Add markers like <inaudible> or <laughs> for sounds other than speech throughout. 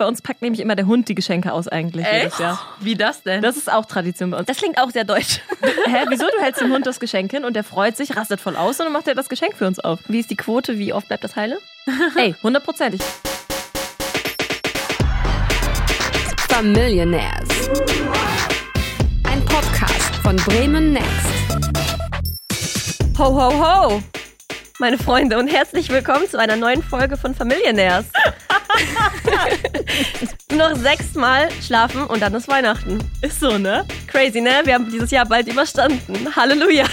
Bei uns packt nämlich immer der Hund die Geschenke aus eigentlich jedes Jahr. Wie das denn? Das ist auch Tradition bei uns. Das klingt auch sehr deutsch. Hä, wieso? Du hältst dem Hund das Geschenk hin und der freut sich, rastet voll aus und dann macht er das Geschenk für uns auf. Wie ist die Quote? Wie oft bleibt das heile? <laughs> Ey, hundertprozentig. Familionaires. Ein Podcast von Bremen Next. Ho, ho, ho! Meine Freunde und herzlich willkommen zu einer neuen Folge von Familionaires. <laughs> <laughs> Noch sechsmal schlafen und dann ist Weihnachten. Ist so, ne? Crazy, ne? Wir haben dieses Jahr bald überstanden. Halleluja.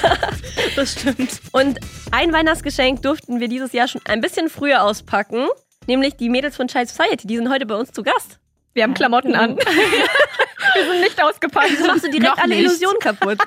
Das stimmt. Und ein Weihnachtsgeschenk durften wir dieses Jahr schon ein bisschen früher auspacken. Nämlich die Mädels von Child Society. Die sind heute bei uns zu Gast. Wir haben Klamotten an. <laughs> Wir sind nicht ausgepackt. Wieso machst du direkt Noch alle nicht. Illusionen kaputt?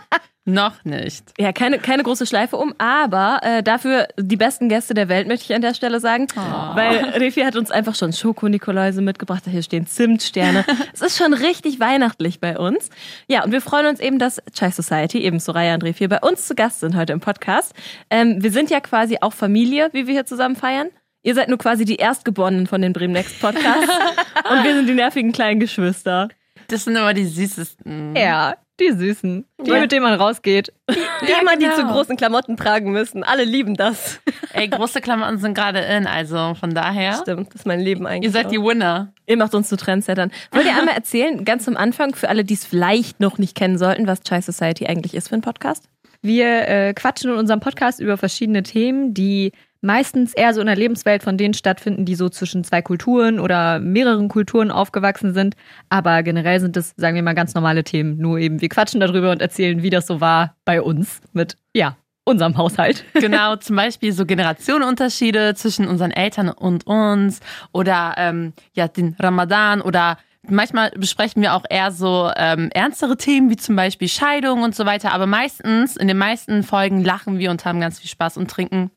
Noch nicht. Ja, keine, keine große Schleife um, aber äh, dafür die besten Gäste der Welt, möchte ich an der Stelle sagen. Weil Refi hat uns einfach schon Schoko-Nikoläuse mitgebracht. Hier stehen Zimtsterne. <laughs> es ist schon richtig weihnachtlich bei uns. Ja, und wir freuen uns eben, dass Chai Society, eben Soraya und Refi, bei uns zu Gast sind heute im Podcast. Ähm, wir sind ja quasi auch Familie, wie wir hier zusammen feiern. Ihr seid nur quasi die Erstgeborenen von den Bremen Next Podcasts. <laughs> und wir sind die nervigen kleinen Geschwister. Das sind immer die süßesten. Ja, die Süßen. Die, Ja. mit denen man rausgeht. Die immer, die genau. zu großen Klamotten tragen müssen. Alle lieben das. Ey, große Klamotten sind gerade in, also von daher. Stimmt, das ist mein Leben eigentlich. Ihr seid auch. die Winner. Ihr macht uns zu Trendsettern. Wollt ihr <laughs> einmal erzählen, ganz zum Anfang, für alle, die es vielleicht noch nicht kennen sollten, was Chai Society eigentlich ist für ein Podcast? Wir äh, quatschen in unserem Podcast über verschiedene Themen, die meistens eher so in der Lebenswelt von denen stattfinden, die so zwischen zwei Kulturen oder mehreren Kulturen aufgewachsen sind. Aber generell sind es, sagen wir mal, ganz normale Themen. Nur eben, wir quatschen darüber und erzählen, wie das so war bei uns mit, ja, unserem Haushalt. <laughs> Genau, zum Beispiel so Generationenunterschiede zwischen unseren Eltern und uns oder ähm, ja, den Ramadan oder manchmal besprechen wir auch eher so ähm, ernstere Themen wie zum Beispiel Scheidung und so weiter. Aber meistens, in den meisten Folgen lachen wir und haben ganz viel Spaß und trinken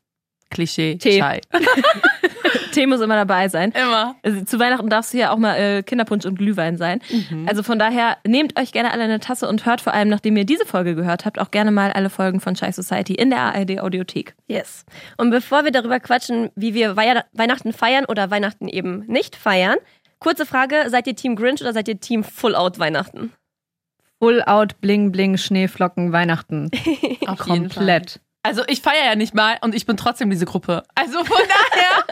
Klischee Tee. Chai. <laughs> Tee muss immer dabei sein. Immer. Also, zu Weihnachten darfst du ja auch mal äh, Kinderpunsch und Glühwein sein. Also von daher, nehmt euch gerne alle eine Tasse und hört vor allem, nachdem ihr diese Folge gehört habt, auch gerne mal alle Folgen von Chai Society in der ARD Audiothek. Yes. Und bevor wir darüber quatschen, wie wir Wei- Weihnachten feiern oder Weihnachten eben nicht feiern, kurze Frage: Seid ihr Team Grinch oder seid ihr Team Full Out Weihnachten? Full out, bling, bling, Schneeflocken, Weihnachten. <laughs> Auf jeden Fall. Komplett. Also ich feiere ja nicht mal und ich bin trotzdem diese Gruppe. Also von <laughs> daher,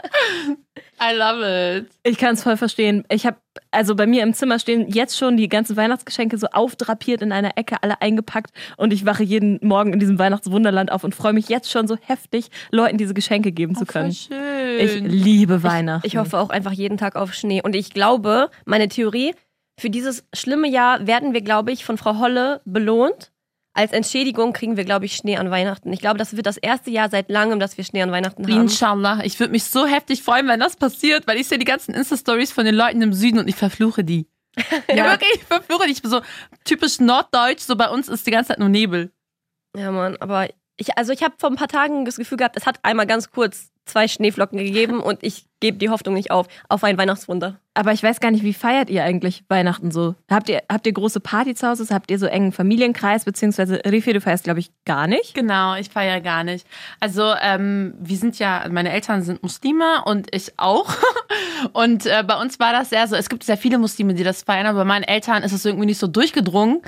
I love it. Ich kann es voll verstehen. Ich habe, also bei mir im Zimmer stehen jetzt schon die ganzen Weihnachtsgeschenke so aufdrapiert in einer Ecke, alle eingepackt. Und ich wache jeden Morgen in diesem Weihnachtswunderland auf und freue mich jetzt schon so heftig, Leuten diese Geschenke geben zu können. Voll schön. Ich liebe Weihnachten. Ich hoffe auch einfach jeden Tag auf Schnee. Und ich glaube, meine Theorie, für dieses schlimme Jahr werden wir, glaube ich, von Frau Holle belohnt. Als Entschädigung kriegen wir, glaube ich, Schnee an Weihnachten. Ich glaube, das wird das erste Jahr seit langem, dass wir Schnee an Weihnachten haben. Inshallah. Ich würde mich so heftig freuen, wenn das passiert, weil ich sehe die ganzen Insta-Stories von den Leuten im Süden und ich verfluche die. <laughs> Ja, wirklich, ich verfluche die. Ich bin so typisch norddeutsch, so bei uns ist die ganze Zeit nur Nebel. Ja, Mann, aber ich, also ich habe vor ein paar Tagen das Gefühl gehabt, es hat einmal ganz kurz zwei Schneeflocken gegeben und ich gebe die Hoffnung nicht auf, auf ein Weihnachtswunder. Aber ich weiß gar nicht, wie feiert ihr eigentlich Weihnachten so? Habt ihr, habt ihr große Party zu Hause? Habt ihr so engen Familienkreis? Beziehungsweise Refi, du feierst, glaube ich, gar nicht. Genau, ich feiere gar nicht. Also ähm, wir sind ja, meine Eltern sind Muslime und ich auch. <laughs> Und äh, bei uns war das sehr so, es gibt sehr viele Muslime, die das feiern, aber bei meinen Eltern ist es irgendwie nicht so durchgedrungen.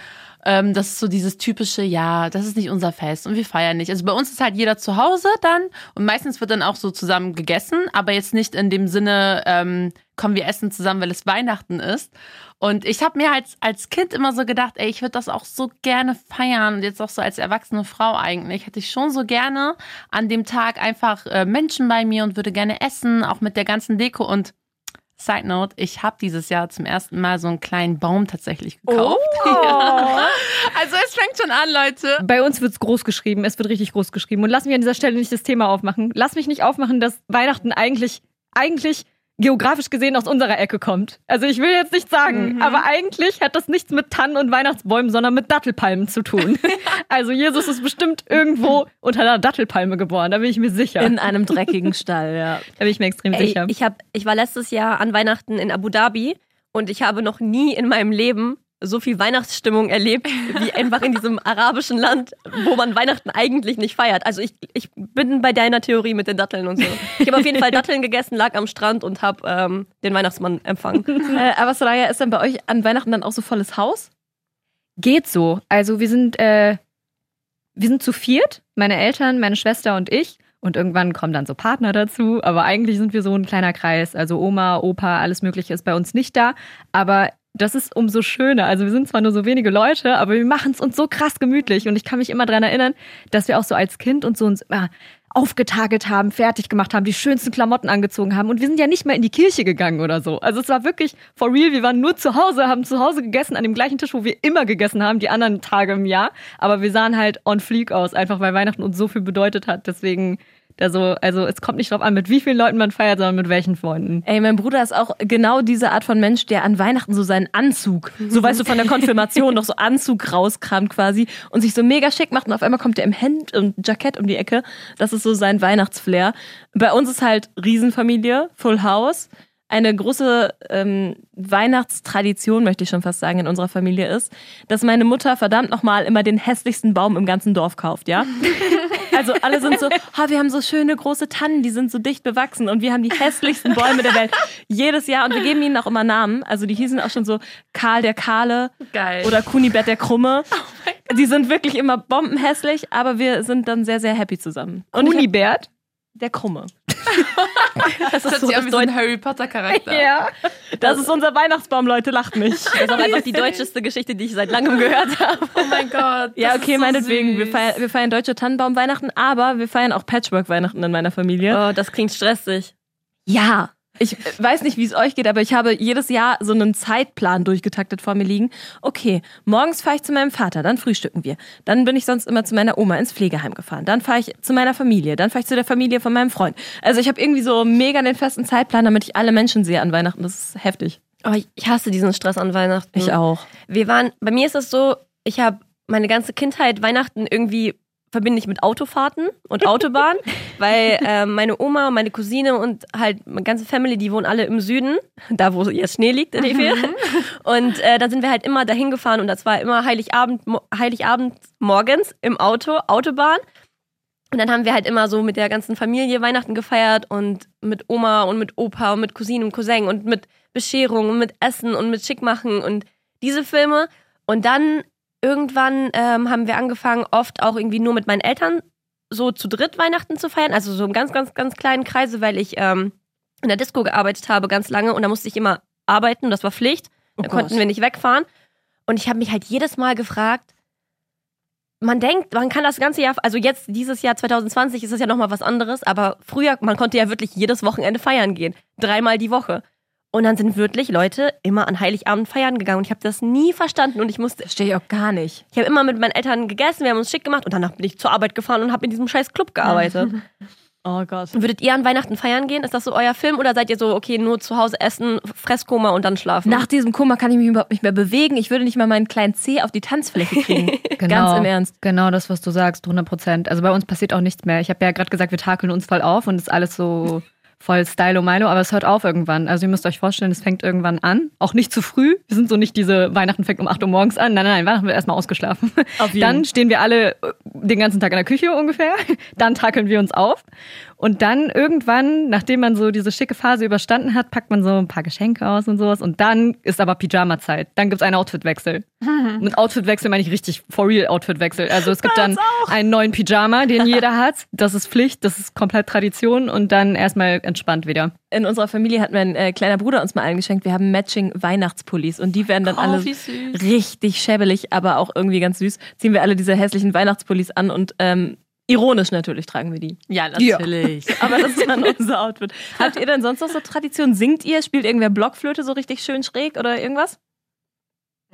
Ähm, das ist so dieses typische, ja, das ist nicht unser Fest und wir feiern nicht. Also bei uns ist halt jeder zu Hause dann und meistens wird dann auch so zusammen gegessen, aber jetzt nicht in dem Sinne, ähm, kommen wir essen zusammen, weil es Weihnachten ist. Und ich habe mir halt als Kind immer so gedacht, ey, ich würde das auch so gerne feiern und jetzt auch so als erwachsene Frau eigentlich. Hätte ich schon so gerne an dem Tag einfach äh, Menschen bei mir und würde gerne essen, auch mit der ganzen Deko und Side Note, ich habe dieses Jahr zum ersten Mal so einen kleinen Baum tatsächlich gekauft. <laughs> Ja. Also es fängt schon an, Leute. Bei uns wird's groß geschrieben, es wird richtig groß geschrieben. Und lass mich an dieser Stelle nicht das Thema aufmachen. Lass mich nicht aufmachen, dass Weihnachten eigentlich, eigentlich geografisch gesehen aus unserer Ecke kommt. Also ich will jetzt nicht sagen, aber eigentlich hat das nichts mit Tannen und Weihnachtsbäumen, sondern mit Dattelpalmen zu tun. <laughs> also Jesus ist bestimmt irgendwo unter einer Dattelpalme geboren, da bin ich mir sicher. In einem dreckigen Stall, ja. <laughs> da bin ich mir extrem Ey, sicher. ich, hab, ich war letztes Jahr an Weihnachten in Abu Dhabi und ich habe noch nie in meinem Leben so viel Weihnachtsstimmung erlebt, wie einfach in diesem arabischen Land, wo man Weihnachten eigentlich nicht feiert. Also ich, ich bin bei deiner Theorie mit den Datteln und so. Ich habe auf jeden Fall Datteln gegessen, lag am Strand und habe ähm, den Weihnachtsmann empfangen. <laughs> Äh, aber Soraya, ist dann bei euch an Weihnachten dann auch so volles Haus? Geht so. Also wir sind, äh, wir sind zu viert, meine Eltern, meine Schwester und ich. Und irgendwann kommen dann so Partner dazu. Aber eigentlich sind wir so ein kleiner Kreis. Also Oma, Opa, alles Mögliche ist bei uns nicht da. Aber das ist umso schöner. Also wir sind zwar nur so wenige Leute, aber wir machen es uns so krass gemütlich. Und ich kann mich immer daran erinnern, dass wir auch so als Kind und so uns immer aufgetagelt haben, fertig gemacht haben, die schönsten Klamotten angezogen haben. Und wir sind ja nicht mal in die Kirche gegangen oder so. Also es war wirklich for real. Wir waren nur zu Hause, haben zu Hause gegessen, an dem gleichen Tisch, wo wir immer gegessen haben, die anderen Tage im Jahr. Aber wir sahen halt on fleek aus, einfach weil Weihnachten uns so viel bedeutet hat. Deswegen also, also es kommt nicht drauf an, mit wie vielen Leuten man feiert, sondern mit welchen Freunden. Ey, mein Bruder ist auch genau diese Art von Mensch, der an Weihnachten so seinen Anzug, so weißt du, von der Konfirmation noch so Anzug rauskramt quasi und sich so mega schick macht und auf einmal kommt er im Hemd und Jackett um die Ecke. Das ist so sein Weihnachtsflair. Bei uns ist halt Riesenfamilie, Full House. Eine große ähm, Weihnachtstradition, möchte ich schon fast sagen, in unserer Familie ist, dass meine Mutter verdammt nochmal immer den hässlichsten Baum im ganzen Dorf kauft, ja? <laughs> Also alle sind so, oh, wir haben so schöne große Tannen, die sind so dicht bewachsen und wir haben die hässlichsten Bäume der Welt. Jedes Jahr und wir geben ihnen auch immer Namen. Also die hießen auch schon so Karl der Kahle Geil. oder Kunibert der Krumme. <laughs> die sind wirklich immer bombenhässlich, aber wir sind dann sehr, sehr happy zusammen. Und ich hab- Unibert? Der Krumme. <laughs> das an wie so ein Harry Potter Charakter. Ja. Das ist unser Weihnachtsbaum, Leute, lacht nicht. Das ist auch einfach die deutscheste Geschichte, die ich seit langem gehört habe. Oh mein Gott. Ja, das okay, ist so meinetwegen. Wir feiern, wir feiern deutsche Tannenbaum-Weihnachten, aber wir feiern auch Patchwork-Weihnachten in meiner Familie. Oh, das klingt stressig. Ja. Ich weiß nicht, wie es euch geht, aber ich habe jedes Jahr so einen Zeitplan durchgetaktet vor mir liegen. Okay, morgens fahre ich zu meinem Vater, dann frühstücken wir. Dann bin ich sonst immer zu meiner Oma ins Pflegeheim gefahren. Dann fahre ich zu meiner Familie. Dann fahre ich zu der Familie von meinem Freund. Also ich habe irgendwie so mega den festen Zeitplan, damit ich alle Menschen sehe an Weihnachten. Das ist heftig. Oh, ich- ich hasse diesen Stress an Weihnachten. Ich auch. Wir waren, bei mir ist es so, ich habe meine ganze Kindheit Weihnachten irgendwie verbinde ich mit Autofahrten und Autobahn, <laughs> weil ähm, meine Oma, meine Cousine und halt meine ganze Family, die wohnen alle im Süden, da wo jetzt Schnee liegt in Efir. Und äh, dann sind wir halt immer dahin gefahren und das war immer Heiligabend, Heiligabend morgens im Auto, Autobahn. Und dann haben wir halt immer so mit der ganzen Familie Weihnachten gefeiert und mit Oma und mit Opa und mit Cousinen und Cousin und mit Bescherung und mit Essen und mit Schickmachen und diese Filme. Und dann irgendwann ähm, haben wir angefangen, oft auch irgendwie nur mit meinen Eltern so zu dritt Weihnachten zu feiern. Also so im ganz, ganz, ganz kleinen Kreise, weil ich ähm, in der Disco gearbeitet habe ganz lange und da musste ich immer arbeiten, das war Pflicht. Da Oh konnten Gott. wir nicht wegfahren. Und ich habe mich halt jedes Mal gefragt, man denkt, man kann das ganze Jahr, also jetzt dieses Jahr 2020 ist es ja nochmal was anderes, aber früher, man konnte ja wirklich jedes Wochenende feiern gehen. Dreimal die Woche. Und dann sind wirklich Leute immer an Heiligabend feiern gegangen und ich habe das nie verstanden und ich musste, Verstehe ich auch gar nicht. ich habe immer mit meinen Eltern gegessen, wir haben uns schick gemacht und danach bin ich zur Arbeit gefahren und habe in diesem scheiß Club gearbeitet. <laughs> Oh Gott. Würdet ihr an Weihnachten feiern gehen? Ist das so euer Film oder seid ihr so, okay, nur zu Hause essen, Fresskoma und dann schlafen? Nach diesem Kummer kann ich mich überhaupt nicht mehr bewegen. Ich würde nicht mal meinen kleinen Zeh auf die Tanzfläche kriegen. <laughs> Ganz im Ernst. Genau das, was du sagst, 100 Prozent. Also bei uns passiert auch nichts mehr. Ich habe ja gerade gesagt, wir takeln uns voll auf und ist alles so voll Stylo Milo, aber es hört auf irgendwann. Also ihr müsst euch vorstellen, es fängt irgendwann an. Auch nicht zu früh. Wir sind so nicht diese Weihnachten fängt um 8 Uhr morgens an. Nein, nein, nein, Weihnachten wird erstmal ausgeschlafen. Auf jeden. Dann stehen wir alle äh, den ganzen Tag in der Küche ungefähr. <laughs> Dann takeln wir uns auf. Und dann irgendwann, nachdem man so diese schicke Phase überstanden hat, packt man so ein paar Geschenke aus und sowas. Und dann ist aber Pyjama-Zeit. Dann gibt's einen Outfitwechsel. Mit Outfitwechsel meine ich richtig for real Outfitwechsel. Also es gibt dann einen neuen Pyjama, den <laughs> jeder hat. Das ist Pflicht, das ist komplett Tradition und dann erstmal entspannt wieder. In unserer Familie hat mein äh, kleiner Bruder uns mal allen geschenkt. Wir haben Matching Weihnachtspullis und die werden dann Oh, alle richtig schäbelig, aber auch irgendwie ganz süß. Ziehen wir alle diese hässlichen Weihnachtspullis an und ähm, ironisch natürlich tragen wir die. Ja, natürlich. <laughs> Aber das ist dann <laughs> unser Outfit. Habt ihr denn sonst noch so Traditionen? Singt ihr? Spielt irgendwer Blockflöte so richtig schön schräg oder irgendwas?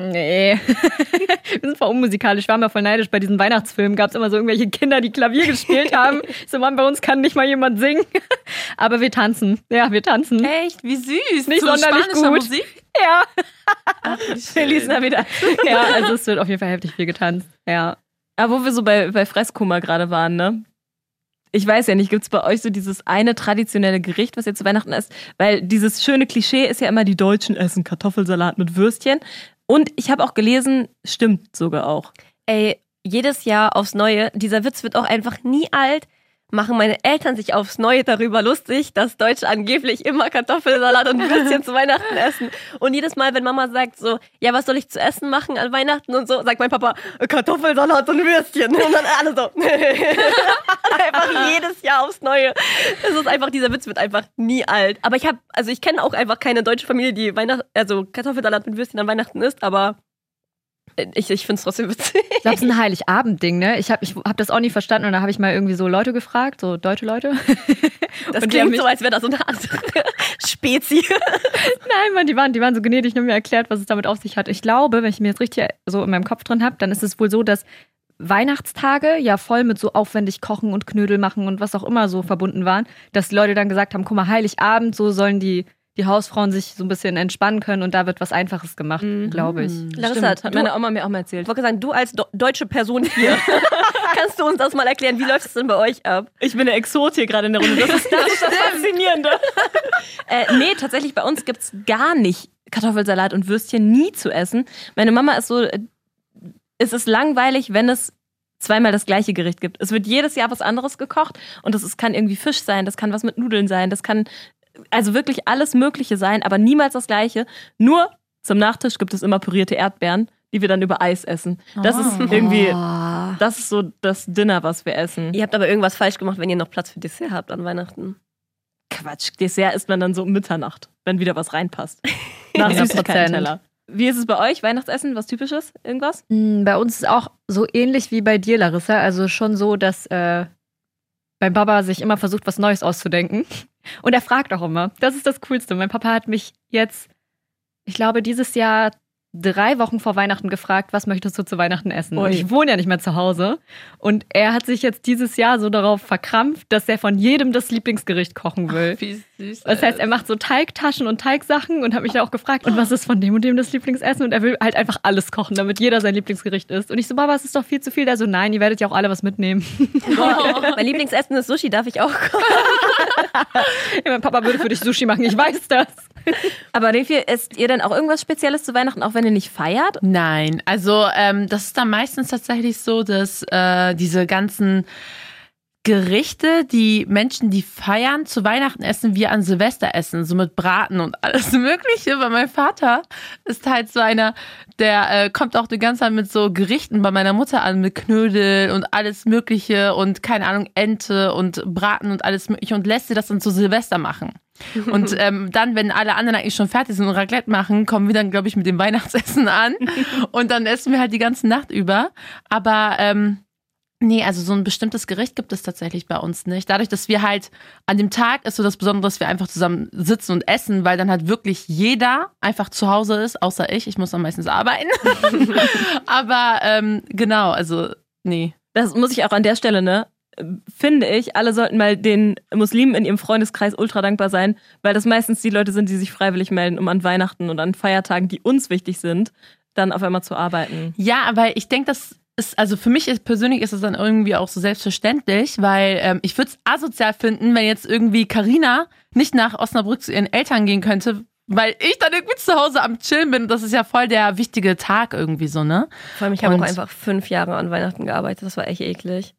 Nee. <laughs> Wir sind voll unmusikalisch. Ich war mal voll neidisch. Bei diesen Weihnachtsfilmen gab es immer so irgendwelche Kinder, die Klavier gespielt <laughs> haben. So, Mann, bei uns kann nicht mal jemand singen. <laughs> Aber wir tanzen. Ja, wir tanzen. Echt? Wie süß. Nicht Zu sonderlich gut. Musik? Ja. Feliz Navidad. Ja, also es wird auf jeden Fall heftig viel getanzt. Ja. Aber wo wir so bei, bei Fresskummer gerade waren, ne? Ich weiß ja nicht, gibt's bei euch so dieses eine traditionelle Gericht, was ihr zu Weihnachten esst? Weil dieses schöne Klischee ist ja immer, die Deutschen essen Kartoffelsalat mit Würstchen. Und ich habe auch gelesen, stimmt sogar auch. Ey, jedes Jahr aufs Neue, dieser Witz wird auch einfach nie alt. Machen meine Eltern sich aufs Neue darüber lustig, dass Deutsche angeblich immer Kartoffelsalat und Würstchen zu Weihnachten essen. Und jedes Mal, wenn Mama sagt so, ja, was soll ich zu essen machen an Weihnachten und so, sagt mein Papa, Kartoffelsalat und Würstchen. Und dann alle so. <laughs> einfach jedes Jahr aufs Neue. Es ist einfach, dieser Witz wird einfach nie alt. Aber ich habe, also ich kenne auch einfach keine deutsche Familie, die Weihnacht, also Kartoffelsalat mit Würstchen an Weihnachten isst, aber ich, ich finde es trotzdem witzig. Ich glaube, es ist ein Heiligabend-Ding, ne? Ich habe ich hab das auch nie verstanden und da habe ich mal irgendwie so Leute gefragt, so deutsche Leute. <laughs> Das Und klingt so, als wäre das so eine Art <laughs> Spezi. <laughs> Nein, Mann, die waren, die waren so gnädig und mir erklärt, was es damit auf sich hat. Ich glaube, wenn ich mir jetzt richtig so in meinem Kopf drin habe, dann ist es wohl so, dass Weihnachtstage ja voll mit so aufwendig kochen und Knödel machen und was auch immer so verbunden waren, dass die Leute dann gesagt haben, guck mal, Heiligabend, so sollen die, die Hausfrauen sich so ein bisschen entspannen können und da wird was Einfaches gemacht, glaube ich. Larissa, Stimmt, hat meine Oma mir auch mal erzählt. Ich wollte sagen, du als do deutsche Person hier, <laughs> kannst du uns das mal erklären? Wie läuft es denn bei euch ab? Ich bin der Exot hier gerade in der Runde. Das ist das, ist das Faszinierende. <laughs> äh, nee, tatsächlich bei uns gibt's gar nicht Kartoffelsalat und Würstchen nie zu essen. Meine Mama ist so, äh, es ist langweilig, wenn es zweimal das gleiche Gericht gibt. Es wird jedes Jahr was anderes gekocht und das ist, kann irgendwie Fisch sein, das kann was mit Nudeln sein, das kann also wirklich alles Mögliche sein, aber niemals das gleiche. Nur zum Nachtisch gibt es immer pürierte Erdbeeren, die wir dann über Eis essen. Das ist irgendwie, das ist so das Dinner, was wir essen. Ihr habt aber irgendwas falsch gemacht, wenn ihr noch Platz für Dessert habt an Weihnachten. Quatsch, Dessert isst man dann so um Mitternacht, wenn wieder was reinpasst. <laughs> Nach 100%. Süßigkeiten-Teller. Wie ist es bei euch? Weihnachtsessen? Was typisches? Irgendwas? Mm, Bei uns ist auch so ähnlich wie bei dir, Larissa. Also schon so, dass äh, mein Papa sich immer versucht, was Neues auszudenken. Und er fragt auch immer. Das ist das Coolste. Mein Papa hat mich jetzt, ich glaube, dieses Jahr drei Wochen vor Weihnachten gefragt, was möchtest du zu Weihnachten essen? Und ich wohne ja nicht mehr zu Hause. Und er hat sich jetzt dieses Jahr so darauf verkrampft, dass er von jedem das Lieblingsgericht kochen will. Wie süß. Das heißt, er macht so Teigtaschen und Teigsachen und hat mich da auch gefragt, und was ist von dem und dem das Lieblingsessen? Und er will halt einfach alles kochen, damit jeder sein Lieblingsgericht isst. Und ich so, Baba, es ist doch viel zu viel. Der so, nein, ihr werdet ja auch alle was mitnehmen. <laughs> mein Lieblingsessen ist Sushi, darf ich auch kommen? Ja, mein Papa würde für dich Sushi machen, ich weiß das. <laughs> Aber Refi, esst ihr denn auch irgendwas Spezielles zu Weihnachten, auch wenn ihr nicht feiert? Nein, also ähm, das ist dann meistens tatsächlich so, dass äh, diese ganzen Gerichte, die Menschen, die feiern, zu Weihnachten essen, wir an Silvester essen, so mit Braten und alles <laughs> Mögliche. Weil mein Vater ist halt so einer, der äh, kommt auch die ganze Zeit mit so Gerichten bei meiner Mutter an, mit Knödel und alles Mögliche und keine Ahnung, Ente und Braten und alles Mögliche und lässt sie das dann zu Silvester machen. Und <laughs> ähm, dann, wenn alle anderen eigentlich schon fertig sind und Raclette machen, kommen wir dann, glaube ich, mit dem Weihnachtsessen an. <laughs> Und dann essen wir halt die ganze Nacht über. Aber ähm, nee, also so ein bestimmtes Gericht gibt es tatsächlich bei uns nicht. Dadurch, dass wir halt an dem Tag ist so das Besondere, dass wir einfach zusammen sitzen und essen, weil dann halt wirklich jeder einfach zu Hause ist, außer ich. Ich muss dann meistens arbeiten. <laughs> Aber ähm, genau, also nee. Das muss ich auch an der Stelle, ne? Finde ich, alle sollten mal den Muslimen in ihrem Freundeskreis ultra dankbar sein, weil das meistens die Leute sind, die sich freiwillig melden, um an Weihnachten und an Feiertagen, die uns wichtig sind, dann auf einmal zu arbeiten. Ja, aber ich denke, das ist, also für mich ist, persönlich ist es dann irgendwie auch so selbstverständlich, weil ähm, ich würde es asozial finden, wenn jetzt irgendwie Karina nicht nach Osnabrück zu ihren Eltern gehen könnte, weil ich dann irgendwie zu Hause am Chillen bin. Das ist ja voll der wichtige Tag irgendwie so, ne? Vor allem, ich habe auch einfach fünf Jahre an Weihnachten gearbeitet. Das war echt eklig.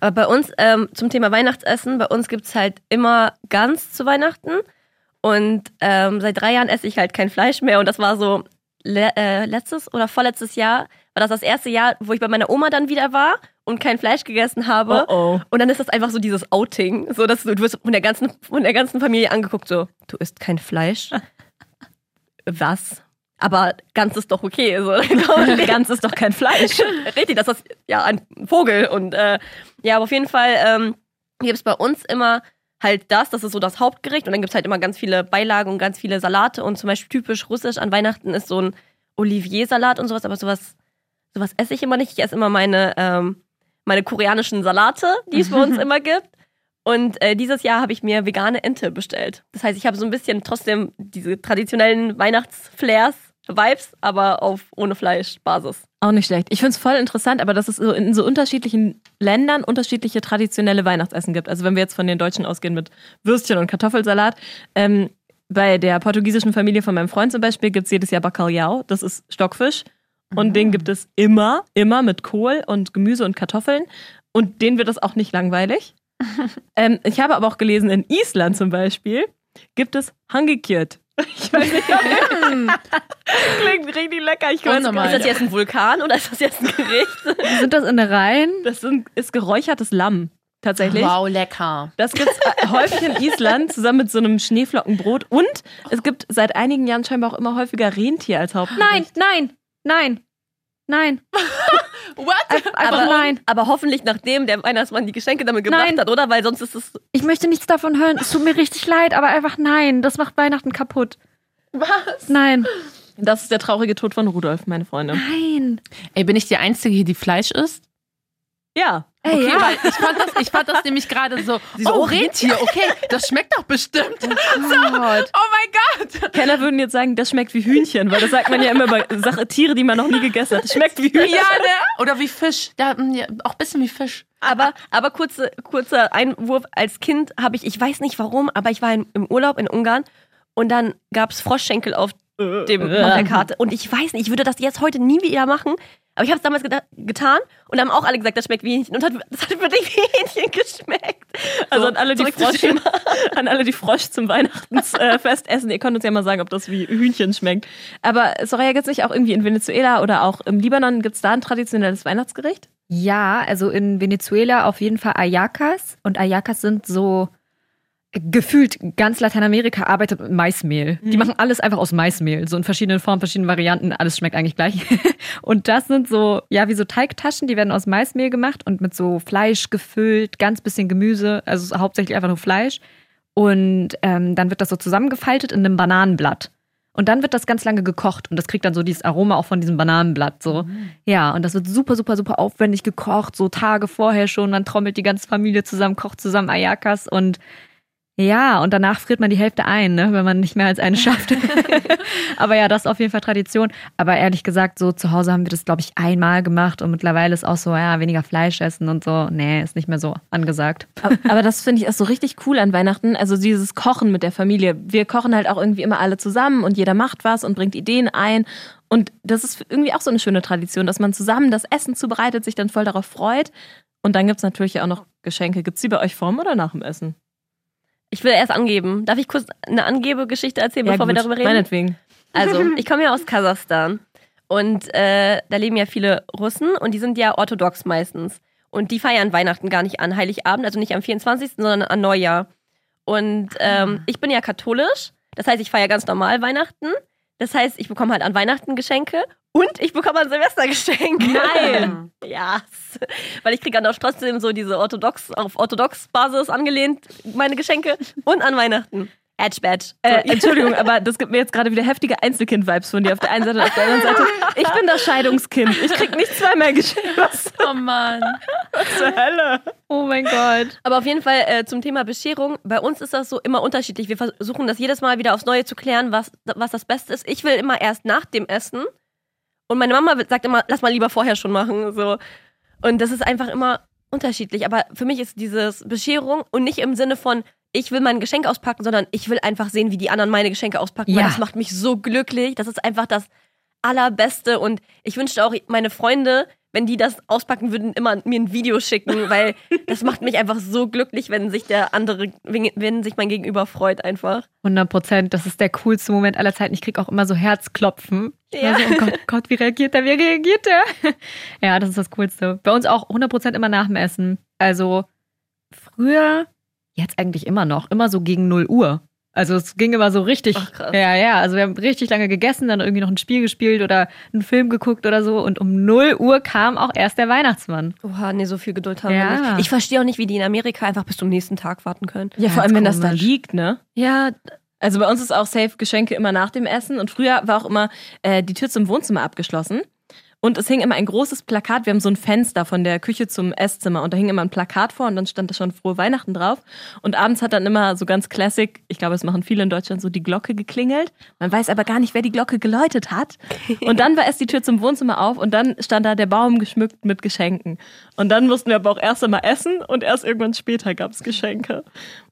Aber bei uns, ähm, zum Thema Weihnachtsessen, bei uns gibt's halt immer Gans zu Weihnachten. Und ähm, seit drei Jahren esse ich halt kein Fleisch mehr. Und das war so le äh, letztes oder vorletztes Jahr, war das das erste Jahr, wo ich bei meiner Oma dann wieder war und kein Fleisch gegessen habe. Oh oh. Und dann ist das einfach so dieses Outing. So, dass du, du wirst von der ganzen, von der ganzen Familie angeguckt, so, du isst kein Fleisch. <laughs> Was? Aber ganz ist doch okay. So. <laughs> Ganz ist doch kein Fleisch. <laughs> Richtig, das ist ja ein Vogel. Und äh, ja, aber auf jeden Fall ähm, gibt es bei uns immer halt das, das ist so das Hauptgericht. Und dann gibt es halt immer ganz viele Beilagen und ganz viele Salate. Und zum Beispiel typisch russisch an Weihnachten ist so ein Olivier-Salat und sowas, aber sowas, sowas esse ich immer nicht. Ich esse immer meine, ähm, meine koreanischen Salate, die es bei uns <laughs> immer gibt. Und äh, dieses Jahr habe ich mir vegane Ente bestellt. Das heißt, ich habe so ein bisschen trotzdem diese traditionellen Weihnachtsflairs, Vibes, aber auf ohne Fleischbasis. Auch nicht schlecht. Ich finde es voll interessant, aber dass es so in so unterschiedlichen Ländern unterschiedliche traditionelle Weihnachtsessen gibt. Also wenn wir jetzt von den Deutschen ausgehen mit Würstchen und Kartoffelsalat. Ähm, bei der portugiesischen Familie von meinem Freund zum Beispiel gibt es jedes Jahr Bacalhau. Das ist Stockfisch. Und den gibt es immer, immer mit Kohl und Gemüse und Kartoffeln. Und denen wird das auch nicht langweilig. <laughs> ähm, ich habe aber auch gelesen, in Island zum Beispiel gibt es Hangikjöt. Ich weiß nicht, ob Klingt richtig lecker. Ich weiß Unnormal. Ist das jetzt ein Vulkan oder ist das jetzt ein Gericht? <laughs> Sind das Innereien? Das sind, ist geräuchertes Lamm. Tatsächlich. Wow, lecker. Das gibt es häufig in Island zusammen mit so einem Schneeflockenbrot. Und es gibt seit einigen Jahren scheinbar auch immer häufiger Rentier als Hauptgericht. Nein, nein, nein, nein. <laughs> What? Einfach aber, nein. aber hoffentlich nachdem der Weihnachtsmann die Geschenke damit gebracht Nein. hat, oder? Weil sonst ist es. Ich möchte nichts davon hören. Es tut mir richtig leid, aber einfach nein. Das macht Weihnachten kaputt. Was? Nein, Das ist der traurige Tod von Rudolf, meine Freunde. nein. Ey, bin ich die Einzige hier, die Fleisch isst? Ja. Okay, ja. weil ich fand das, ich fand das nämlich gerade so, <laughs> so, oh, oh, Rentier, okay, das schmeckt doch bestimmt. <laughs> <laughs> So, oh mein Gott. Kenner würden jetzt sagen, das schmeckt wie Hühnchen, weil das sagt man ja immer bei Sache, Tiere, die man noch nie gegessen hat. Das schmeckt wie Hühnchen. Ja, ne? Oder wie Fisch. Ja, mm, ja, auch ein bisschen wie Fisch. Aber, aber kurze, kurzer Einwurf. Als Kind habe ich, ich weiß nicht warum, aber ich war im Urlaub in Ungarn und dann gab es Froschschenkel auf, dem, <laughs> auf der Karte. Und ich weiß nicht, ich würde das jetzt heute nie wieder machen. Aber ich habe es damals getan und haben auch alle gesagt, das schmeckt wie Hähnchen. Und hat, das hat wirklich wie Hähnchen geschmeckt. Also So, an alle, die Frosch, <laughs> an alle, die Frosch zum Weihnachtsfest essen, ihr könnt uns ja mal sagen, ob das wie Hühnchen schmeckt. Aber Soraya, gibt es nicht auch irgendwie in Venezuela oder auch im Libanon, gibt es da ein traditionelles Weihnachtsgericht? Ja, also in Venezuela auf jeden Fall Ayacas. Und Ayacas sind so gefühlt ganz Lateinamerika arbeitet mit Maismehl. Die machen alles einfach aus Maismehl, so in verschiedenen Formen, verschiedenen Varianten. Alles schmeckt eigentlich gleich. <laughs> Und das sind so, ja, wie so Teigtaschen, die werden aus Maismehl gemacht und mit so Fleisch gefüllt, ganz bisschen Gemüse, also hauptsächlich einfach nur Fleisch. Und ähm, dann wird das so zusammengefaltet in einem Bananenblatt. Und dann wird das ganz lange gekocht und das kriegt dann so dieses Aroma auch von diesem Bananenblatt. So. Ja, und das wird super, super, super aufwendig gekocht, so Tage vorher schon. Dann trommelt die ganze Familie zusammen, kocht zusammen Ayakas und ja, und danach friert man die Hälfte ein, ne, wenn man nicht mehr als eine schafft. <laughs> Aber ja, das ist auf jeden Fall Tradition. Aber ehrlich gesagt, so zu Hause haben wir das, glaube ich, einmal gemacht und mittlerweile ist auch so, ja, weniger Fleisch essen und so. Nee, ist nicht mehr so angesagt. Aber, das finde ich auch so richtig cool an Weihnachten. Also dieses Kochen mit der Familie. Wir kochen halt auch irgendwie immer alle zusammen und jeder macht was und bringt Ideen ein. Und das ist irgendwie auch so eine schöne Tradition, dass man zusammen das Essen zubereitet, sich dann voll darauf freut. Und dann gibt es natürlich auch noch Geschenke. Gibt es die bei euch vorm oder nach dem Essen? Ich will erst angeben. Darf ich kurz eine Angebegeschichte erzählen, bevor wir gut, darüber reden? Meinetwegen. Also, <laughs> ich komme ja aus Kasachstan. Und äh, da leben ja viele Russen und die sind ja orthodox meistens. Und die feiern Weihnachten gar nicht an Heiligabend, also nicht am 24., sondern an Neujahr. Und ähm, ich bin ja katholisch, das heißt, ich feiere ganz normal Weihnachten. Das heißt, ich bekomme halt an Weihnachten Geschenke und ich bekomme an Silvester Geschenke. Nein! <laughs> Ja, weil ich kriege dann auch trotzdem so diese orthodox, auf orthodox Basis angelehnt meine Geschenke und an Weihnachten. Edge Badge. Äh, Entschuldigung, aber das gibt mir jetzt gerade wieder heftige Einzelkind-Vibes von dir auf der einen Seite und auf der anderen Seite. Ich bin das Scheidungskind. Ich krieg nicht zweimal Geschenke. Was <laughs> Oh Mann. zur Hölle? Oh mein Gott. Aber auf jeden Fall äh, zum Thema Bescherung. Bei uns ist das so immer unterschiedlich. Wir versuchen das jedes Mal wieder aufs Neue zu klären, was, was das Beste ist. Ich will immer erst nach dem Essen. Und meine Mama sagt immer, lass mal lieber vorher schon machen. So. Und das ist einfach immer unterschiedlich. Aber für mich ist dieses Bescherung und nicht im Sinne von, ich will mein Geschenk auspacken, sondern ich will einfach sehen, wie die anderen meine Geschenke auspacken. Weil Ja. das macht mich so glücklich. Das ist einfach das Allerbeste. Und ich wünschte auch, meine Freunde, wenn die das auspacken würden, immer mir ein Video schicken, <laughs> weil das macht mich einfach so glücklich, wenn sich der andere, wenn sich mein Gegenüber freut einfach. 100 Prozent, das ist der coolste Moment aller Zeiten. Ich kriege auch immer so Herzklopfen. Ja. so, oh Gott, Gott, wie reagiert der? Wie reagiert der? <laughs> Ja, das ist das Coolste. Bei uns auch 100 Prozent immer nach dem Essen. Also früher, jetzt eigentlich immer noch, immer so gegen 0 Uhr. Also es ging immer so richtig. Ach, krass. Ja, ja. Also wir haben richtig lange gegessen, dann irgendwie noch ein Spiel gespielt oder einen Film geguckt oder so. Und um 0 Uhr kam auch erst der Weihnachtsmann. Oha, nee, so viel Geduld haben Ja. wir nicht. Ich verstehe auch nicht, wie die in Amerika einfach bis zum nächsten Tag warten können. Ja, vor Ja, allem, wenn ist das da komisch. liegt, ne? Ja, Also bei uns ist auch safe Geschenke immer nach dem Essen und früher war auch immer äh, die Tür zum Wohnzimmer abgeschlossen. Und es hing immer ein großes Plakat. Wir haben so ein Fenster von der Küche zum Esszimmer und da hing immer ein Plakat vor und dann stand da schon frohe Weihnachten drauf. Und abends hat dann immer so ganz classic, ich glaube, es machen viele in Deutschland so die Glocke geklingelt. Man weiß aber gar nicht, wer die Glocke geläutet hat. <laughs> Und dann war erst die Tür zum Wohnzimmer auf und dann stand da der Baum geschmückt mit Geschenken. Und dann mussten wir aber auch erst einmal essen und erst irgendwann später gab es Geschenke.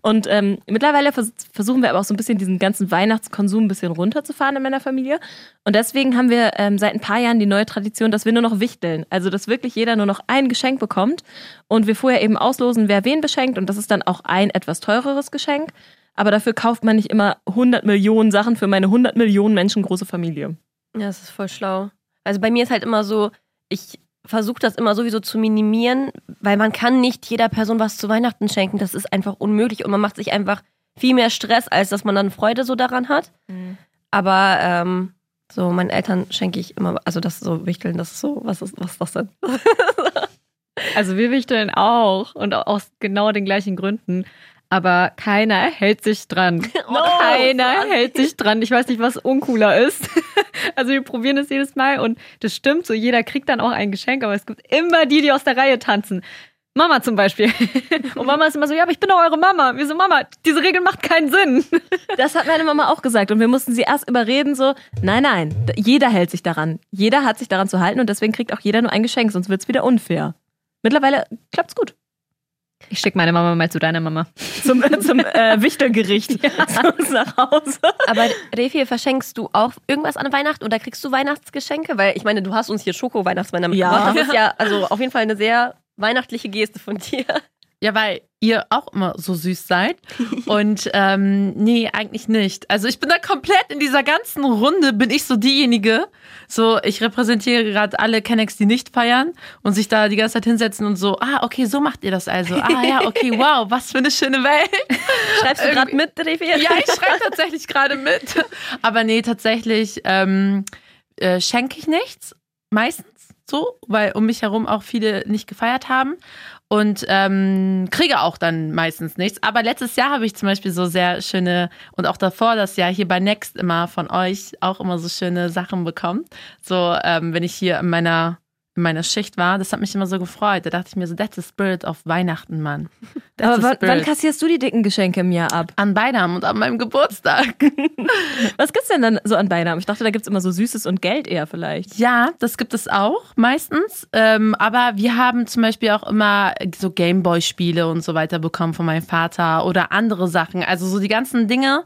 Und ähm, mittlerweile vers versuchen wir aber auch so ein bisschen diesen ganzen Weihnachtskonsum ein bisschen runterzufahren in meiner Familie. Und deswegen haben wir ähm, seit ein paar Jahren die neue Tradition, dass wir nur noch wichteln. Also, dass wirklich jeder nur noch ein Geschenk bekommt. Und wir vorher eben auslosen, wer wen beschenkt. Und das ist dann auch ein etwas teureres Geschenk. Aber dafür kauft man nicht immer 100 Millionen Sachen für meine 100 Millionen Menschen große Familie. Ja, das ist voll schlau. Also bei mir ist halt immer so, ich versuche das immer sowieso zu minimieren, weil man kann nicht jeder Person was zu Weihnachten schenken. Das ist einfach unmöglich und man macht sich einfach viel mehr Stress, als dass man dann Freude so daran hat. Aber ähm, so meinen Eltern schenke ich immer, also das so Wichteln, das ist so, was ist, was ist das denn? <laughs> Also wir wichteln auch und aus genau den gleichen Gründen. Aber keiner hält sich dran. <laughs> keiner hält sich dran. Ich weiß nicht, was uncooler ist. <laughs> Also wir probieren es jedes Mal und das stimmt so. Jeder kriegt dann auch ein Geschenk, aber es gibt immer die, die aus der Reihe tanzen. Mama zum Beispiel. <laughs> Und Mama ist immer so, ja, aber ich bin doch eure Mama. Wir so, Mama, diese Regel macht keinen Sinn. <laughs> Das hat meine Mama auch gesagt. Und wir mussten sie erst überreden, so, nein, nein, jeder hält sich daran. Jeder hat sich daran zu halten und deswegen kriegt auch jeder nur ein Geschenk, sonst wird es wieder unfair. Mittlerweile klappt's gut. Ich schicke meine Mama mal zu deiner Mama. Zum, zum äh, Wichtelgericht <laughs> <laughs> zu uns nach Hause. Aber Refi, verschenkst du auch irgendwas an Weihnachten oder kriegst du Weihnachtsgeschenke? Weil ich meine, du hast uns hier Schoko-Weihnachtsmänner mitgebracht. Ja. Das ist ja <laughs> also auf jeden Fall eine sehr weihnachtliche Geste von dir. Ja, weil ihr auch immer so süß seid. Und ähm, nee, eigentlich nicht. Also ich bin da komplett in dieser ganzen Runde, bin ich so diejenige. So, ich repräsentiere gerade alle Kennex, die nicht feiern und sich da die ganze Zeit hinsetzen und so, ah, okay, so macht ihr das also. Ah ja, okay, <laughs> wow, was für eine schöne Welt. Schreibst du gerade mit, Refi? Ja, ich schreibe tatsächlich gerade mit. Aber nee, tatsächlich ähm, äh, schenke ich nichts. Meistens so, weil um mich herum auch viele nicht gefeiert haben. Und ähm, kriege auch dann meistens nichts. Aber letztes Jahr habe ich zum Beispiel so sehr schöne, und auch davor das Jahr hier bei Next immer von euch auch immer so schöne Sachen bekommen. So, ähm, wenn ich hier in meiner in meiner Schicht war, das hat mich immer so gefreut. Da dachte ich mir so, that's the spirit of Weihnachten, Mann. That's Aber wann, kassierst du die dicken Geschenke im Jahr ab? An Beidam und an meinem Geburtstag. <laughs> Was gibt's denn dann so an Beinamen? Ich dachte, da gibt's immer so Süßes und Geld eher vielleicht. Ja, das gibt es auch meistens. Ähm, aber wir haben zum Beispiel auch immer so Gameboy-Spiele und so weiter bekommen von meinem Vater oder andere Sachen. Also so die ganzen Dinge,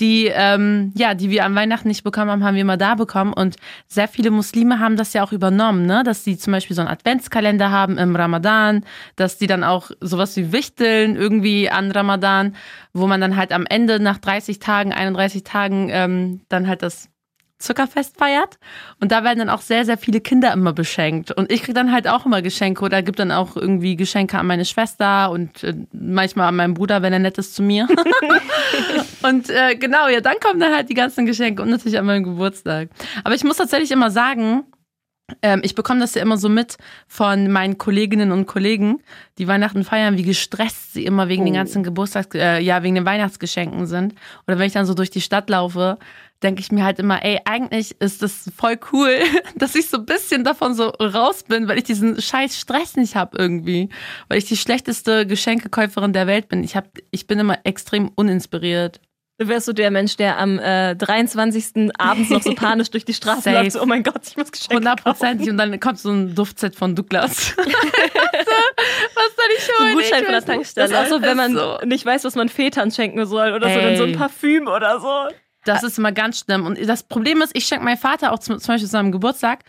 die ähm, ja, die wir an Weihnachten nicht bekommen haben, haben wir immer da bekommen. Und sehr viele Muslime haben das ja auch übernommen, ne? Dass sie zum Beispiel so einen Adventskalender haben im Ramadan, dass die dann auch sowas wie Wichteln irgendwie an Ramadan, wo man dann halt am Ende nach 30 Tagen, 31 Tagen ähm, dann halt das Zuckerfest feiert. Und da werden dann auch sehr, sehr viele Kinder immer beschenkt. Und ich kriege dann halt auch immer Geschenke oder gibt dann auch irgendwie Geschenke an meine Schwester und äh, manchmal an meinen Bruder, wenn er nett ist zu mir. <laughs> und äh, genau, ja, dann kommen dann halt die ganzen Geschenke und natürlich an meinem Geburtstag. Aber ich muss tatsächlich immer sagen, ähm, ich bekomme das ja immer so mit von meinen Kolleginnen und Kollegen, die Weihnachten feiern, wie gestresst sie immer wegen den ganzen Geburtstags, äh, ja, wegen den Weihnachtsgeschenken sind. Oder wenn ich dann so durch die Stadt laufe, denke ich mir halt immer, ey, eigentlich ist das voll cool, <laughs> dass ich so ein bisschen davon so raus bin, weil ich diesen scheiß Stress nicht habe irgendwie. Weil ich die schlechteste Geschenkekäuferin der Welt bin. Ich, hab, ich bin immer extrem uninspiriert. Du wärst so der Mensch, der am äh, 23. abends noch so <laughs> panisch durch die Straße Safe. läuft. So, oh mein Gott, ich muss Geschenke kaufen. Hundertprozentig. Und dann kommt so ein Duftset von Douglas. <laughs> was soll ich holen? Gutschein Ich von der. Tankstelle. Das ist auch so, wenn man so. nicht weiß, was man Vätern schenken soll oder so, dann so ein Ey. Parfüm oder so. Das ist immer ganz schlimm. Und das Problem ist, ich schenke meinem Vater auch zum, zum Beispiel zu seinem Geburtstag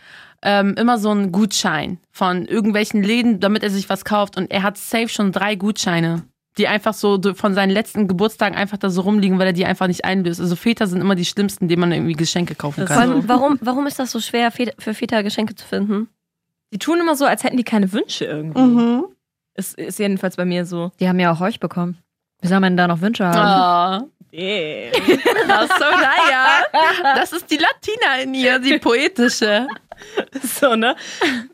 ähm, immer so einen Gutschein von irgendwelchen Läden, damit er sich was kauft. Und er hat safe schon drei Gutscheine, die einfach so von seinen letzten Geburtstagen einfach da so rumliegen, weil er die einfach nicht einlöst. Also Väter sind immer die schlimmsten, denen man irgendwie Geschenke kaufen kann. allem, warum, warum ist das so schwer, für Väter Geschenke zu finden? Die tun immer so, als hätten die keine Wünsche irgendwie. Mhm. Ist, ist jedenfalls bei mir so. Die haben ja auch euch bekommen. Wie soll man da noch Wünsche haben? Oh, das ist. Das ist die Latina in ihr, die poetische. <laughs> So, ne?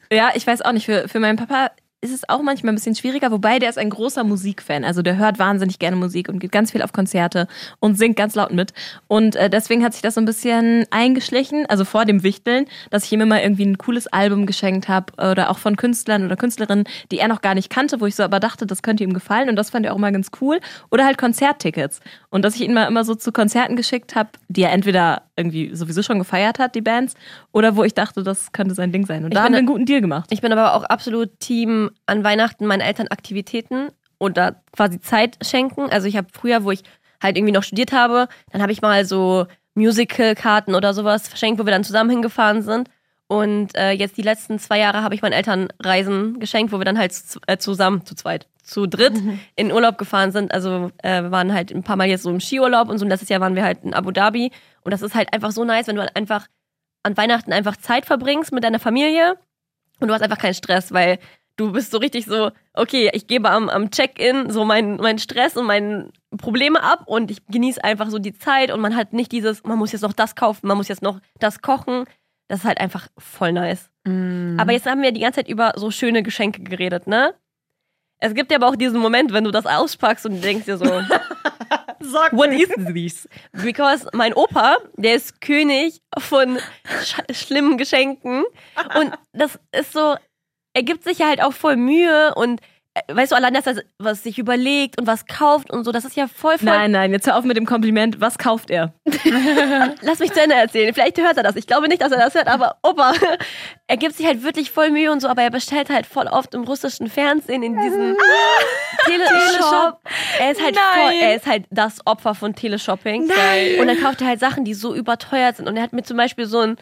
Ja, ich weiß auch nicht. Für, für meinen Papa ist es auch manchmal ein bisschen schwieriger, wobei der ist ein großer Musikfan. Also der hört wahnsinnig gerne Musik und geht ganz viel auf Konzerte und singt ganz laut mit. Und äh, deswegen hat sich das so ein bisschen eingeschlichen, also vor dem Wichteln, dass ich ihm immer irgendwie ein cooles Album geschenkt habe oder auch von Künstlern oder Künstlerinnen, die er noch gar nicht kannte, wo ich so aber dachte, das könnte ihm gefallen und das fand er auch immer ganz cool. Oder halt Konzerttickets. Und dass ich ihn mal immer so zu Konzerten geschickt habe, die er entweder irgendwie sowieso schon gefeiert hat, die Bands, oder wo ich dachte, das könnte sein Ding sein. Und Ich da haben wir einen guten Deal gemacht. Ich bin aber auch absolut Team an Weihnachten meinen Eltern Aktivitäten oder quasi Zeit schenken. Also ich habe früher, wo ich halt irgendwie noch studiert habe, dann habe ich mal so Musical-Karten oder sowas verschenkt, wo wir dann zusammen hingefahren sind. Und äh, jetzt die letzten zwei Jahre habe ich meinen Eltern Reisen geschenkt, wo wir dann halt zu, äh, zusammen, zu zweit, zu dritt in Urlaub gefahren sind. Also äh, wir waren halt ein paar Mal jetzt so im Skiurlaub und so. Und letztes Jahr waren wir halt in Abu Dhabi. Und das ist halt einfach so nice, wenn du halt einfach an Weihnachten einfach Zeit verbringst mit deiner Familie und du hast einfach keinen Stress, weil du bist so richtig so, okay, ich gebe am, am Check-in so meinen mein Stress und meine Probleme ab und ich genieße einfach so die Zeit und man hat nicht dieses, man muss jetzt noch das kaufen, man muss jetzt noch das kochen. Das ist halt einfach voll nice. Mm. Aber jetzt haben wir die ganze Zeit über so schöne Geschenke geredet, ne? Es gibt ja aber auch diesen Moment, wenn du das auspackst und denkst dir so, <laughs> what is this? Because mein Opa, der ist König von sch schlimmen Geschenken und das ist so, er gibt sich ja halt auch voll Mühe und äh, weißt du, allein, dass er was sich überlegt und was kauft und so, das ist ja voll, voll Nein, nein, jetzt hör auf mit dem Kompliment. Was kauft er? <laughs> Lass mich zu Ende erzählen. Vielleicht hört er das. Ich glaube nicht, dass er das hört, aber Opa, <laughs> er gibt sich halt wirklich voll Mühe und so, aber er bestellt halt voll oft im russischen Fernsehen in diesen <laughs> Teleshop. Er ist halt voll, er ist halt das Opfer von Teleshopping. Nein. Und dann kauft er halt Sachen, die so überteuert sind. Und er hat mir zum Beispiel so ein,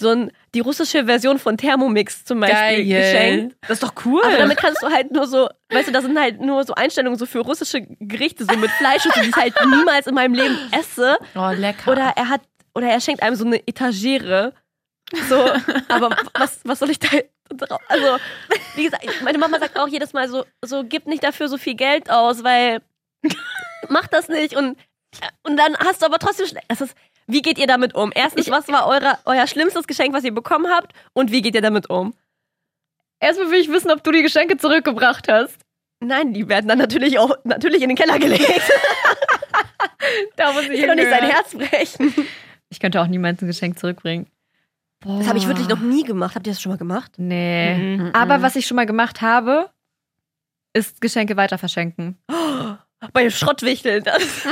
so ein, die russische Version von Thermomix zum Beispiel Geil. geschenkt. Das ist doch cool. Aber damit kannst du halt nur so, weißt du, das sind halt nur so Einstellungen so für russische Gerichte, so mit Fleisch und so, die ich halt niemals in meinem Leben esse. Oh, lecker. Oder er hat, oder er schenkt einem so eine Etagere. So, aber was, was soll ich da drauf? Also, wie gesagt, meine Mama sagt auch jedes Mal so, so gib nicht dafür so viel Geld aus, weil mach das nicht und, und dann hast du aber trotzdem schlecht. Das ist, wie geht ihr damit um? Erstens, was war eure, euer schlimmstes Geschenk, was ihr bekommen habt? Und wie geht ihr damit um? Erstmal will ich wissen, ob du die Geschenke zurückgebracht hast. Nein, die werden dann natürlich auch natürlich in den Keller gelegt. <laughs> Da muss Ich will doch nicht sein Herz brechen. Ich könnte auch niemals ein Geschenk zurückbringen. Das habe ich wirklich noch nie gemacht. Habt ihr das schon mal gemacht? Nee. Mhm. Aber was ich schon mal gemacht habe, ist Geschenke weiter verschenken. Bei Schrottwichteln. Das. <laughs>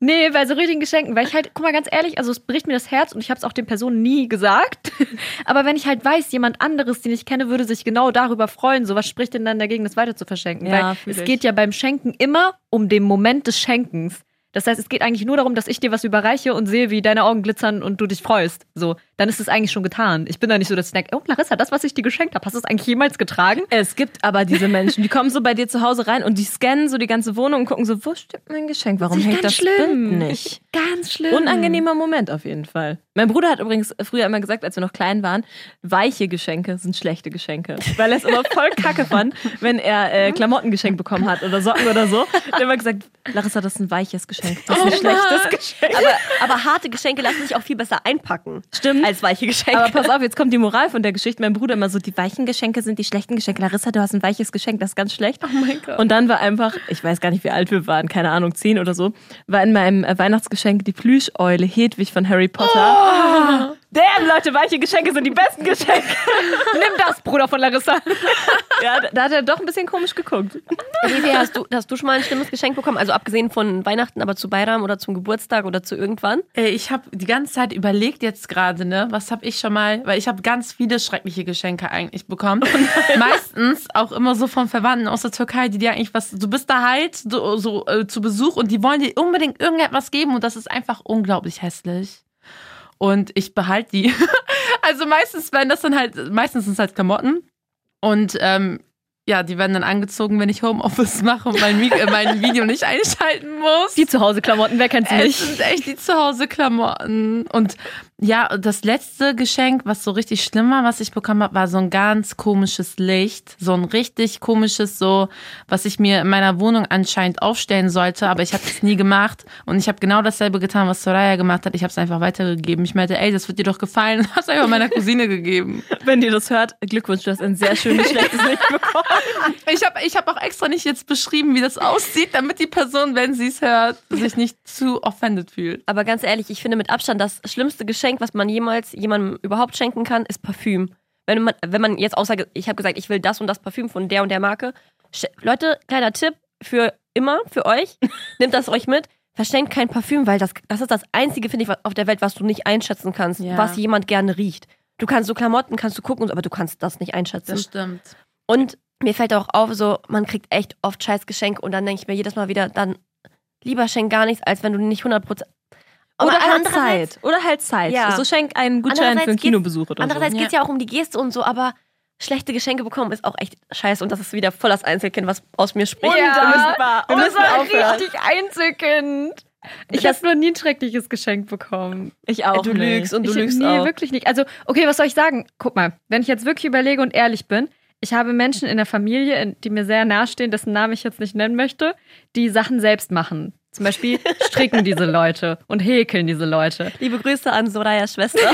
Nee, bei so richtigen Geschenken, weil ich halt, guck mal ganz ehrlich, also es bricht mir das Herz und ich habe es auch den Personen nie gesagt. <laughs> Aber wenn ich halt weiß, jemand anderes, den ich kenne, würde sich genau darüber freuen, so was spricht denn dann dagegen, das weiter zu verschenken? Ja, weil es ich. geht ja beim Schenken immer um den Moment des Schenkens. Das heißt, es geht eigentlich nur darum, dass ich dir was überreiche und sehe, wie deine Augen glitzern und du dich freust. So, dann ist es eigentlich schon getan. Ich bin da nicht so, dass ich denke, oh Larissa, das, was ich dir geschenkt habe, hast du es eigentlich jemals getragen? Es gibt aber diese Menschen, die kommen so bei dir zu Hause rein und die scannen so die ganze Wohnung und gucken so, wo stimmt mein Geschenk? Warum Das hängt das schlimm. Bild nicht? Ganz schlimm. Unangenehmer Moment auf jeden Fall. Mein Bruder hat übrigens früher immer gesagt, als wir noch klein waren, weiche Geschenke sind schlechte Geschenke. Weil er es immer voll kacke fand, wenn er äh, Klamotten geschenkt bekommen hat oder Socken oder so. Er hat immer gesagt, Larissa, das ist ein weiches Geschenk. Das ist ein schlechtes Geschenk. Aber, aber harte Geschenke lassen sich auch viel besser einpacken. Stimmt. Als weiche Geschenke. Aber pass auf, jetzt kommt die Moral von der Geschichte. Mein Bruder immer so, die weichen Geschenke sind die schlechten Geschenke. Larissa, du hast ein weiches Geschenk, das ist ganz schlecht. Oh mein Gott. Und dann war einfach, ich weiß gar nicht, wie alt wir waren, keine Ahnung, zehn oder so, war in meinem äh, Weihnachtsgeschenk die Plüscheule Hedwig von Harry Potter. Damn, Leute, weiche Geschenke sind die besten Geschenke. <laughs> Nimm das, Bruder von Larissa. Ja, da, da hat er doch ein bisschen komisch geguckt. Vivi, hast du, hast du schon mal ein schlimmes Geschenk bekommen? Also abgesehen von Weihnachten, aber zu Bayram oder zum Geburtstag oder zu irgendwann? Ey, ich habe die ganze Zeit überlegt jetzt gerade, ne, was habe ich schon mal, weil ich habe ganz viele schreckliche Geschenke eigentlich bekommen. Meistens auch immer so von Verwandten aus der Türkei, die dir eigentlich was, du bist da halt so, so äh, zu Besuch und die wollen dir unbedingt irgendetwas geben und das ist einfach unglaublich hässlich. Und ich behalte die. <laughs> also meistens werden das dann halt, meistens sind es halt Klamotten und ähm, ja, die werden dann angezogen, wenn ich Homeoffice mache und mein, äh, mein <laughs> Video nicht einschalten muss. Die Zuhause-Klamotten, wer kennt sie Es nicht? sind echt die Zuhause-Klamotten. Und ja, das letzte Geschenk, was so richtig schlimm war, was ich bekommen habe, war so ein ganz komisches Licht. So ein richtig komisches, so, was ich mir in meiner Wohnung anscheinend aufstellen sollte, aber ich habe es nie gemacht. Und ich habe genau dasselbe getan, was Soraya gemacht hat. Ich habe es einfach weitergegeben. Ich meinte, ey, das wird dir doch gefallen. Und habe es einfach meiner Cousine gegeben. Wenn ihr das hört, Glückwunsch, du hast ein sehr schönes, schlechtes Licht bekommen. Ich habe ich hab auch extra nicht jetzt beschrieben, wie das aussieht, damit die Person, wenn sie es hört, sich nicht zu offended fühlt. Aber ganz ehrlich, ich finde mit Abstand das schlimmste Geschenk, was man jemals jemandem überhaupt schenken kann, ist Parfüm. Wenn man, wenn man jetzt außer, ich habe gesagt, ich will das und das Parfüm von der und der Marke. Leute, kleiner Tipp für immer, für euch. <laughs> Nehmt das euch mit. Verschenkt kein Parfüm, weil das, das ist das einzige, finde ich, auf der Welt, was du nicht einschätzen kannst, Ja. was jemand gerne riecht. Du kannst so Klamotten, kannst du gucken, aber du kannst das nicht einschätzen. Das stimmt. Und mir fällt auch auf, so, man kriegt echt oft scheiß Geschenke und dann denke ich mir jedes Mal wieder, dann lieber schenk gar nichts, als wenn du nicht 100 Prozent. Oder halt Zeit. Oder halt Zeit. Ja. So schenk einen Gutschein für einen Andererseits Kinobesuch oder so. Andererseits geht's ja auch um die Geste und so, aber schlechte Geschenke bekommen ist auch echt scheiße und das ist wieder voll das Einzelkind, was aus mir spricht. Ja. Wir müssen, wir müssen war aufhören. richtig Einzelkind. Ich habe noch nie ein schreckliches Geschenk bekommen. Ich auch Du nicht. lügst und du ich, lügst nee, auch. wirklich nicht. Also, okay, was soll ich sagen? Guck mal, wenn ich jetzt wirklich überlege und ehrlich bin, ich habe Menschen in der Familie, die mir sehr nahestehen, dessen Namen ich jetzt nicht nennen möchte, die Sachen selbst machen. Zum Beispiel stricken diese Leute und häkeln diese Leute. Liebe Grüße an Sorayas Schwester. <laughs>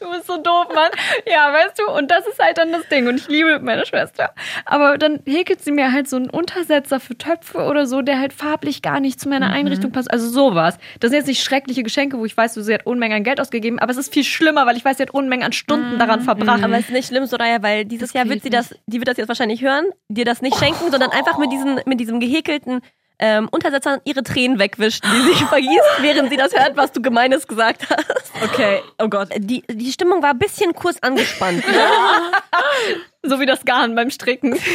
Du bist so doof, Mann. Ja, weißt du, und das ist halt dann das Ding. Und ich liebe meine Schwester. Aber dann häkelt sie mir halt so einen Untersetzer für Töpfe oder so, der halt farblich gar nicht zu meiner Einrichtung passt. Also sowas. Das sind jetzt nicht schreckliche Geschenke, wo ich weiß, sie hat Unmengen an Geld ausgegeben, aber es ist viel schlimmer, weil ich weiß, sie hat Unmengen an Stunden daran verbracht. Aber es ist nicht schlimm, Soraya, weil dieses Jahr wird sie das, die wird das jetzt wahrscheinlich hören, dir das nicht schenken, sondern einfach mit, diesen, mit diesem gehäkelten ähm, Untersetzer ihre Tränen wegwischt, die sich <laughs> vergießt, während sie das hört, was du Gemeines gesagt hast. Okay, oh Gott. Die, die Stimmung war ein bisschen kurz angespannt. <laughs> so wie das Garn beim Stricken. <laughs>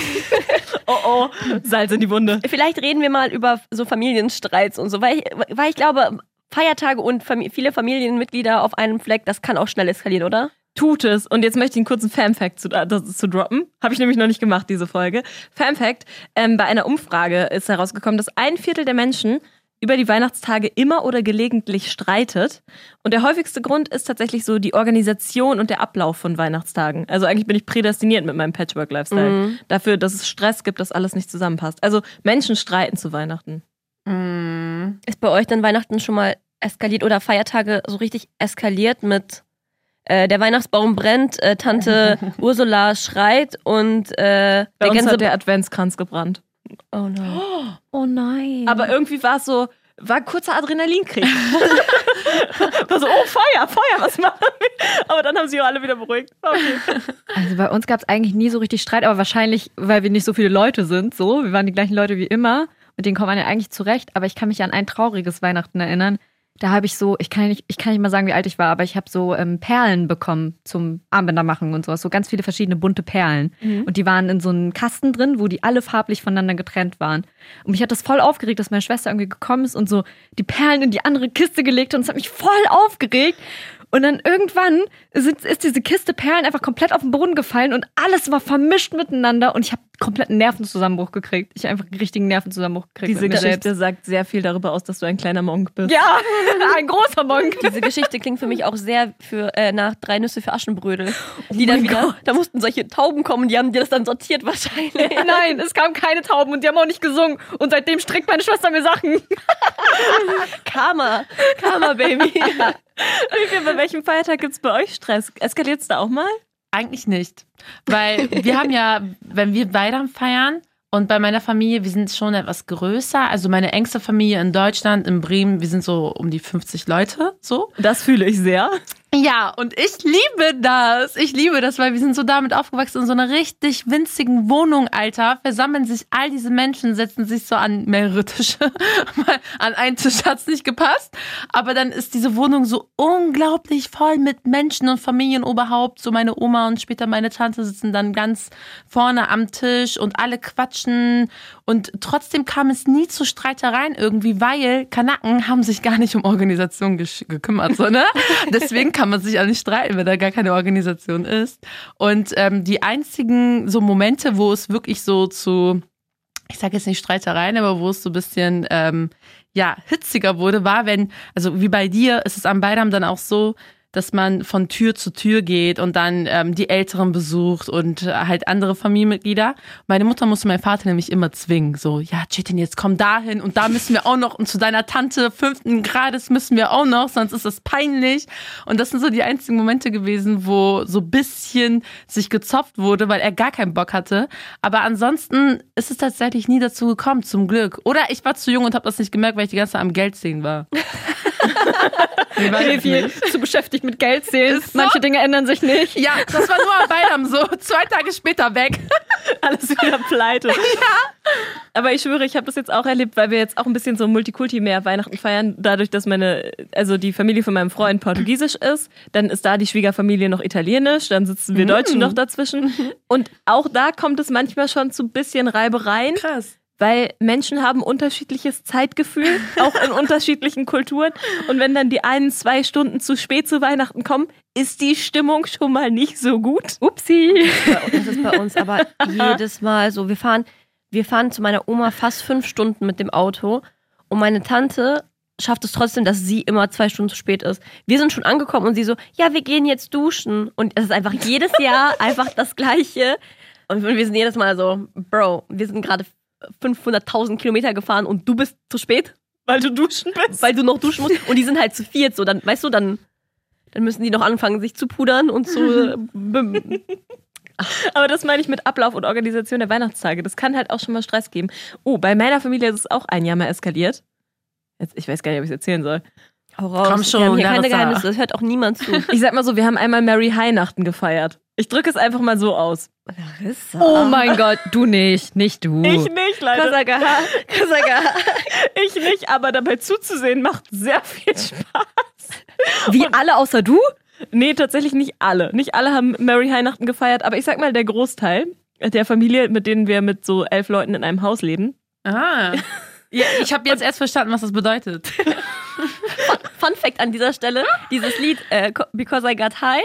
Oh oh, Salz in die Wunde. Vielleicht reden wir mal über so Familienstreits und so, weil ich, weil ich glaube, Feiertage und Fam viele Familienmitglieder auf einem Fleck, das kann auch schnell eskalieren, oder? Tut es. Und jetzt möchte ich einen kurzen Fan-Fact zu, äh, das, zu droppen. Habe ich nämlich noch nicht gemacht, diese Folge. Fan-Fact, ähm, bei einer Umfrage ist herausgekommen, dass ein Viertel der Menschen über die Weihnachtstage immer oder gelegentlich streitet. Und der häufigste Grund ist tatsächlich so die Organisation und der Ablauf von Weihnachtstagen. Also eigentlich bin ich prädestiniert mit meinem Patchwork-Lifestyle. Dafür, dass es Stress gibt, dass alles nicht zusammenpasst. Also Menschen streiten zu Weihnachten. Mm. Ist bei euch dann Weihnachten schon mal eskaliert oder Feiertage so richtig eskaliert mit äh, der Weihnachtsbaum brennt, äh, Tante <laughs> Ursula schreit und äh, Bei der uns Gänse... hat der Adventskranz gebrannt. oh no. <gasps> Oh nein. Aber irgendwie war es so, war ein kurzer Adrenalinkrieg. <laughs> war so, oh, Feuer, Feuer, was machen wir? Aber dann haben sie auch alle wieder beruhigt. Okay. <laughs> Also bei uns gab es eigentlich nie so richtig Streit, aber wahrscheinlich, weil wir nicht so viele Leute sind, so. Wir waren die gleichen Leute wie immer. Mit denen kommt man ja eigentlich zurecht. Aber ich kann mich an ein trauriges Weihnachten erinnern. Da habe ich so, ich kann, nicht, ich kann nicht mal sagen, wie alt ich war, aber ich habe so ähm, Perlen bekommen zum Armbänder machen und sowas. So ganz viele verschiedene bunte Perlen. Und die waren in so einem Kasten drin, wo die alle farblich voneinander getrennt waren. Und mich hat das voll aufgeregt, dass meine Schwester irgendwie gekommen ist und so die Perlen in die andere Kiste gelegt hat. Und es hat mich voll aufgeregt. Und dann irgendwann sind, ist diese Kiste Perlen einfach komplett auf den Boden gefallen und alles war vermischt miteinander und ich habe kompletten Nervenzusammenbruch gekriegt. Ich habe einfach einen richtigen Nervenzusammenbruch gekriegt. Diese mit mir Geschichte sagt sehr viel darüber aus, dass du ein kleiner Monk bist. Ja, <laughs> ein großer Monk. Diese Geschichte klingt für mich auch sehr für, äh, nach drei Nüsse für Aschenbrödel. Die dann wieder, da mussten solche Tauben kommen, die haben dir das dann sortiert wahrscheinlich. <laughs> Nein, es kamen keine Tauben und die haben auch nicht gesungen. Und seitdem strickt meine Schwester mir Sachen. <laughs> Karma, Karma, Baby. <laughs> Bei welchem Feiertag gibt es bei euch Stress? Eskaliert es da auch mal? Eigentlich nicht. Weil wir haben ja, wenn wir Weihnachten feiern und bei meiner Familie, wir sind schon etwas größer. Also meine engste Familie in Deutschland, in Bremen, wir sind so um die 50 Leute, so. Das fühle ich sehr. Ja, und ich liebe das. Ich liebe das, weil wir sind so damit aufgewachsen in so einer richtig winzigen Wohnung, Alter. Versammeln sich all diese Menschen, setzen sich so an mehrere Tische. <laughs> An einen Tisch hat's nicht gepasst. Aber dann ist diese Wohnung so unglaublich voll mit Menschen und Familienoberhaupt. So meine Oma und später meine Tante sitzen dann ganz vorne am Tisch und alle quatschen. Und trotzdem kam es nie zu Streitereien irgendwie, weil Kanaken haben sich gar nicht um Organisation gekümmert, so, ne? <laughs> Deswegen kann man sich auch nicht streiten, wenn da gar keine Organisation ist. Und ähm, die einzigen so Momente, wo es wirklich so zu, ich sage jetzt nicht Streitereien, aber wo es so ein bisschen ähm, ja hitziger wurde, war, wenn, also wie bei dir, ist es am Beidam dann auch so, dass man von Tür zu Tür geht und dann ähm, die Älteren besucht und äh, halt andere Familienmitglieder. Meine Mutter musste meinen Vater nämlich immer zwingen, so, ja, Chetin, jetzt komm dahin und da müssen wir auch noch und zu deiner Tante fünften Grades müssen wir auch noch, sonst ist das peinlich. Und das sind so die einzigen Momente gewesen, wo so bisschen sich gezopft wurde, weil er gar keinen Bock hatte. Aber ansonsten ist es tatsächlich nie dazu gekommen, zum Glück. Oder ich war zu jung und habe das nicht gemerkt, weil ich die ganze Zeit am Geld sehen war. <laughs> Ich es viel zu beschäftigt mit Geld zählen. So. Manche Dinge ändern sich nicht. Ja, das war nur Bayram so. Zwei Tage später weg. <laughs> Alles wieder pleite. <laughs> Ja. Aber ich schwöre, ich habe das jetzt auch erlebt, weil wir jetzt auch ein bisschen so Multikulti mehr Weihnachten feiern. Dadurch, dass meine, also die Familie von meinem Freund portugiesisch ist, dann ist da die Schwiegerfamilie noch italienisch, dann sitzen wir Deutschen noch dazwischen. Und auch da kommt es manchmal schon zu ein bisschen Reibereien. Krass. Weil Menschen haben unterschiedliches Zeitgefühl, auch in <laughs> unterschiedlichen Kulturen. Und wenn dann die einen zwei Stunden zu spät zu Weihnachten kommen, ist die Stimmung schon mal nicht so gut. Upsi. Das ist bei uns aber <laughs> jedes Mal so. Wir fahren, wir fahren zu meiner Oma fast fünf Stunden mit dem Auto und meine Tante schafft es trotzdem, dass sie immer zwei Stunden zu spät ist. Wir sind schon angekommen und sie so, ja, wir gehen jetzt duschen. Und es ist einfach jedes Jahr <laughs> einfach das Gleiche. Und wir sind jedes Mal so, Bro, wir sind gerade 500.000 Kilometer gefahren und du bist zu spät, Weil du duschen bist. weil du noch duschen musst. Und die sind halt zu viert, so dann, weißt du, dann, dann müssen die noch anfangen, sich zu pudern und zu. <laughs> bim- Aber das meine ich mit Ablauf und Organisation der Weihnachtstage. Das kann halt auch schon mal Stress geben. Oh, bei meiner Familie ist es auch ein Jahr mal eskaliert. Jetzt, ich weiß gar nicht, ob ich es erzählen soll. Hau raus. Komm schon, wir haben hier keine. Geheimnisse, das hört auch niemand zu. Ich sag mal so, wir haben einmal Mary Weihnachten gefeiert. Ich drücke es einfach mal so aus. Larissa. Oh mein Gott, du nicht, nicht du. Ich nicht, leider. Kasagaha. Kasagaha. <laughs> Ich nicht, aber dabei zuzusehen macht sehr viel Spaß. Wie alle außer du? Nee, tatsächlich nicht alle. Nicht alle haben Mary Weihnachten gefeiert, aber ich sag mal, der Großteil der Familie, mit denen wir mit so elf Leuten in einem Haus leben. Ah. <laughs> Ja, ich habe jetzt erst verstanden, was das bedeutet. <laughs> Fun Fact an dieser Stelle: dieses Lied äh, Because I Got High,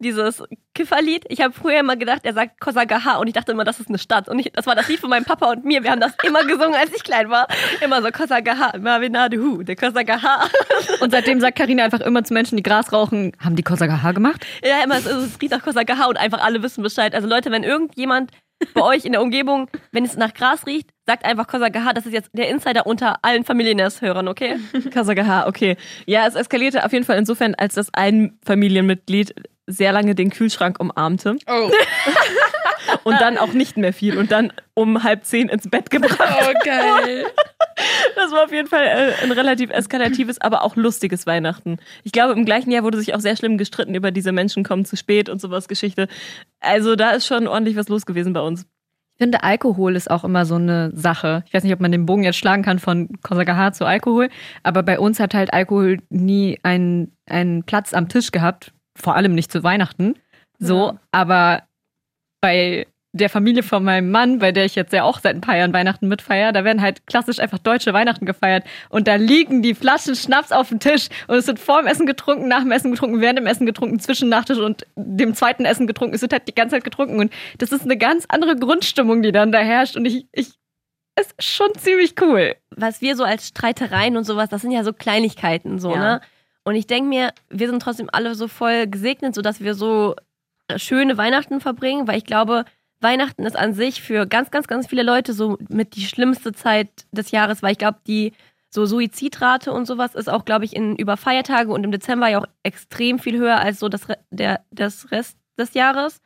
dieses Kifferlied. Ich habe früher immer gedacht, er sagt Kosagaha und ich dachte immer, das ist eine Stadt. Und ich, das war das Lied von meinem Papa und mir. Wir haben das immer gesungen, als ich klein war. Immer so Kosagaha, Marvinadehu, der Kosagaha. <laughs> Und seitdem sagt Karina einfach immer zu Menschen, die Gras rauchen, haben die Kosagaha gemacht? Ja, immer, es ist es riecht nach Kosagaha und einfach alle wissen Bescheid. Also Leute, wenn irgendjemand bei euch in der Umgebung, wenn es nach Gras riecht, sagt einfach Kosagaha. Das ist jetzt der Insider unter allen Familienners-Hörern, okay? Kasagaha, okay. Ja, es eskalierte auf jeden Fall insofern, als das ein Familienmitglied sehr lange den Kühlschrank umarmte Oh, <laughs> und dann auch nicht mehr viel und dann um halb zehn ins Bett gebracht. oh geil. <laughs> Das war auf jeden Fall äh, ein relativ eskalatives, aber auch lustiges Weihnachten. Ich glaube, im gleichen Jahr wurde sich auch sehr schlimm gestritten über diese Menschen kommen zu spät und sowas Geschichte. Also da ist schon ordentlich was los gewesen bei uns. Ich finde, Alkohol ist auch immer so eine Sache. Ich weiß nicht, ob man den Bogen jetzt schlagen kann von Kosagaha zu Alkohol, aber bei uns hat halt Alkohol nie einen, einen Platz am Tisch gehabt, vor allem nicht zu Weihnachten. So, aber bei der Familie von meinem Mann, bei der ich jetzt ja auch seit ein paar Jahren Weihnachten mitfeiere, da werden halt klassisch einfach deutsche Weihnachten gefeiert und da liegen die Flaschen Schnaps auf dem Tisch und es wird vor dem Essen getrunken, nach dem Essen getrunken, während dem Essen getrunken, zwischen Nachtisch und dem zweiten Essen getrunken. Es wird halt die ganze Zeit getrunken und das ist eine ganz andere Grundstimmung, die dann da herrscht und ich, ich es ist schon ziemlich cool. was wir so als Streitereien und sowas, das sind ja so Kleinigkeiten so, Ja. ne? Und ich denke mir, wir sind trotzdem alle so voll gesegnet, sodass wir so schöne Weihnachten verbringen, weil ich glaube, Weihnachten ist an sich für ganz, ganz, ganz viele Leute so mit die schlimmste Zeit des Jahres, weil ich glaube, die so Suizidrate und sowas ist auch, glaube ich, in über Feiertage und im Dezember ja auch extrem viel höher als so das, der, das Rest des Jahres.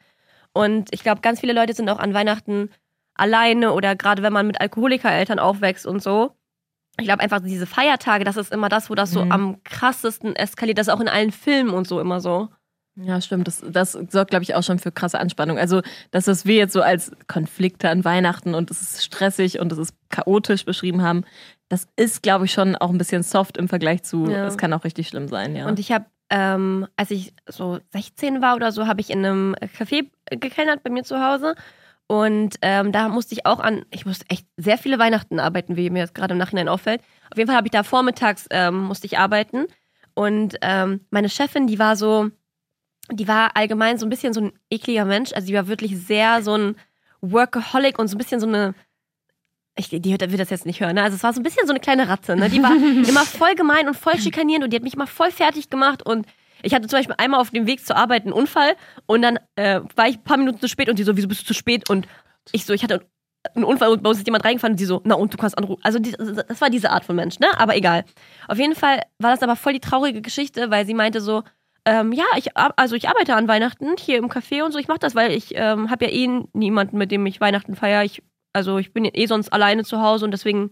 Und ich glaube, ganz viele Leute sind auch an Weihnachten alleine oder gerade wenn man mit Alkoholikereltern aufwächst und so. Ich glaube einfach, diese Feiertage, das ist immer das, wo das so Mhm. am krassesten eskaliert. Das ist auch in allen Filmen und so immer so. Ja, stimmt. Das, das sorgt, glaube ich, auch schon für krasse Anspannung. Also, das, was wir jetzt so als Konflikte an Weihnachten und es ist stressig und es ist chaotisch beschrieben haben, das ist, glaube ich, schon auch ein bisschen soft im Vergleich zu, Ja. es kann auch richtig schlimm sein, ja. Und ich habe, ähm, als ich so 16 war oder so, habe ich in einem Café gekellnert bei mir zu Hause. Und ähm, da musste ich auch an, ich musste echt sehr viele Weihnachten arbeiten, wie mir jetzt gerade im Nachhinein auffällt. Auf jeden Fall habe ich da vormittags ähm, musste ich arbeiten. Und ähm, meine Chefin, die war so, die war allgemein so ein bisschen so ein ekliger Mensch. Also die war wirklich sehr so ein Workaholic und so ein bisschen so eine, ich, die wird das jetzt nicht hören, ne? Also es war so ein bisschen so eine kleine Ratze, ne? Die war <laughs> immer voll gemein und voll schikanierend und die hat mich immer voll fertig gemacht und ich hatte zum Beispiel einmal auf dem Weg zur Arbeit einen Unfall und dann äh, war ich ein paar Minuten zu spät und die so, wieso bist du zu spät? Und ich so, ich hatte einen Unfall und bei uns ist jemand reingefahren und die so, na und du kannst anrufen. Also die, das war diese Art von Mensch, ne? Aber egal. Auf jeden Fall war das aber voll die traurige Geschichte, weil sie meinte so, ähm, ja, ich also ich arbeite an Weihnachten hier im Café und so. Ich mache das, weil ich ähm, habe ja eh niemanden, mit dem ich Weihnachten feiere. Ich, also ich bin eh sonst alleine zu Hause und deswegen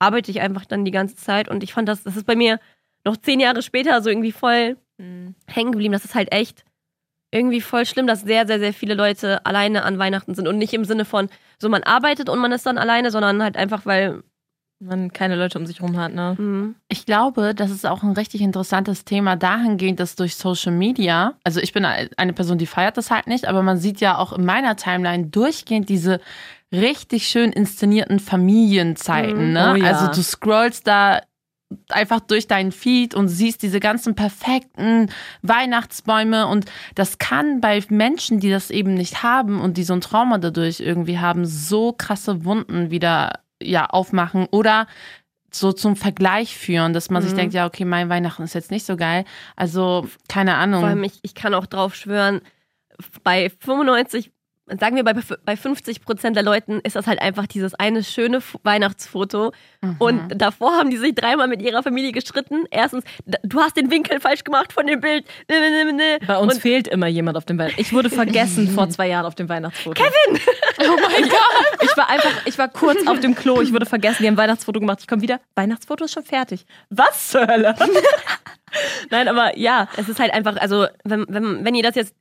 arbeite ich einfach dann die ganze Zeit. Und ich fand das, das ist bei mir noch zehn Jahre später so irgendwie voll hängen geblieben. Das ist halt echt irgendwie voll schlimm, dass sehr, sehr, sehr viele Leute alleine an Weihnachten sind. Und nicht im Sinne von, so man arbeitet und man ist dann alleine, sondern halt einfach, weil. Man keine Leute um sich rum hat, ne? Mh, Ich glaube, das ist auch ein richtig interessantes Thema dahingehend, dass durch Social Media, also ich bin eine Person, die feiert das halt nicht, aber man sieht ja auch in meiner Timeline durchgehend diese richtig schön inszenierten Familienzeiten. Mhm. Ne? Oh ja. Also du scrollst da einfach durch deinen Feed und siehst diese ganzen perfekten Weihnachtsbäume und das kann bei Menschen, die das eben nicht haben und die so ein Trauma dadurch irgendwie haben, so krasse Wunden wieder ja aufmachen oder so zum Vergleich führen, dass man sich Mhm. denkt, ja, okay, mein Weihnachten ist jetzt nicht so geil. Also, keine Ahnung. Vor allem, ich, ich kann auch drauf schwören, bei 95, sagen wir bei, bei 50 Prozent der Leuten ist das halt einfach dieses eine schöne F- Weihnachtsfoto. Mhm. Und davor haben die sich dreimal mit ihrer Familie gestritten. Erstens, du hast den Winkel falsch gemacht von dem Bild. Ne, ne, ne. Bei uns Und fehlt immer jemand auf dem Weihnachtsfoto. Ich wurde vergessen vor zwei Jahren auf dem Weihnachtsfoto. Kevin! <laughs> Oh mein Gott! Ich war einfach, ich war kurz auf dem Klo, ich wurde vergessen, die haben ein Weihnachtsfoto gemacht. Ich komme wieder, Weihnachtsfoto ist schon fertig. Was zur Hölle? <laughs> Nein, aber ja, es ist halt einfach, also, wenn, wenn, wenn ihr das jetzt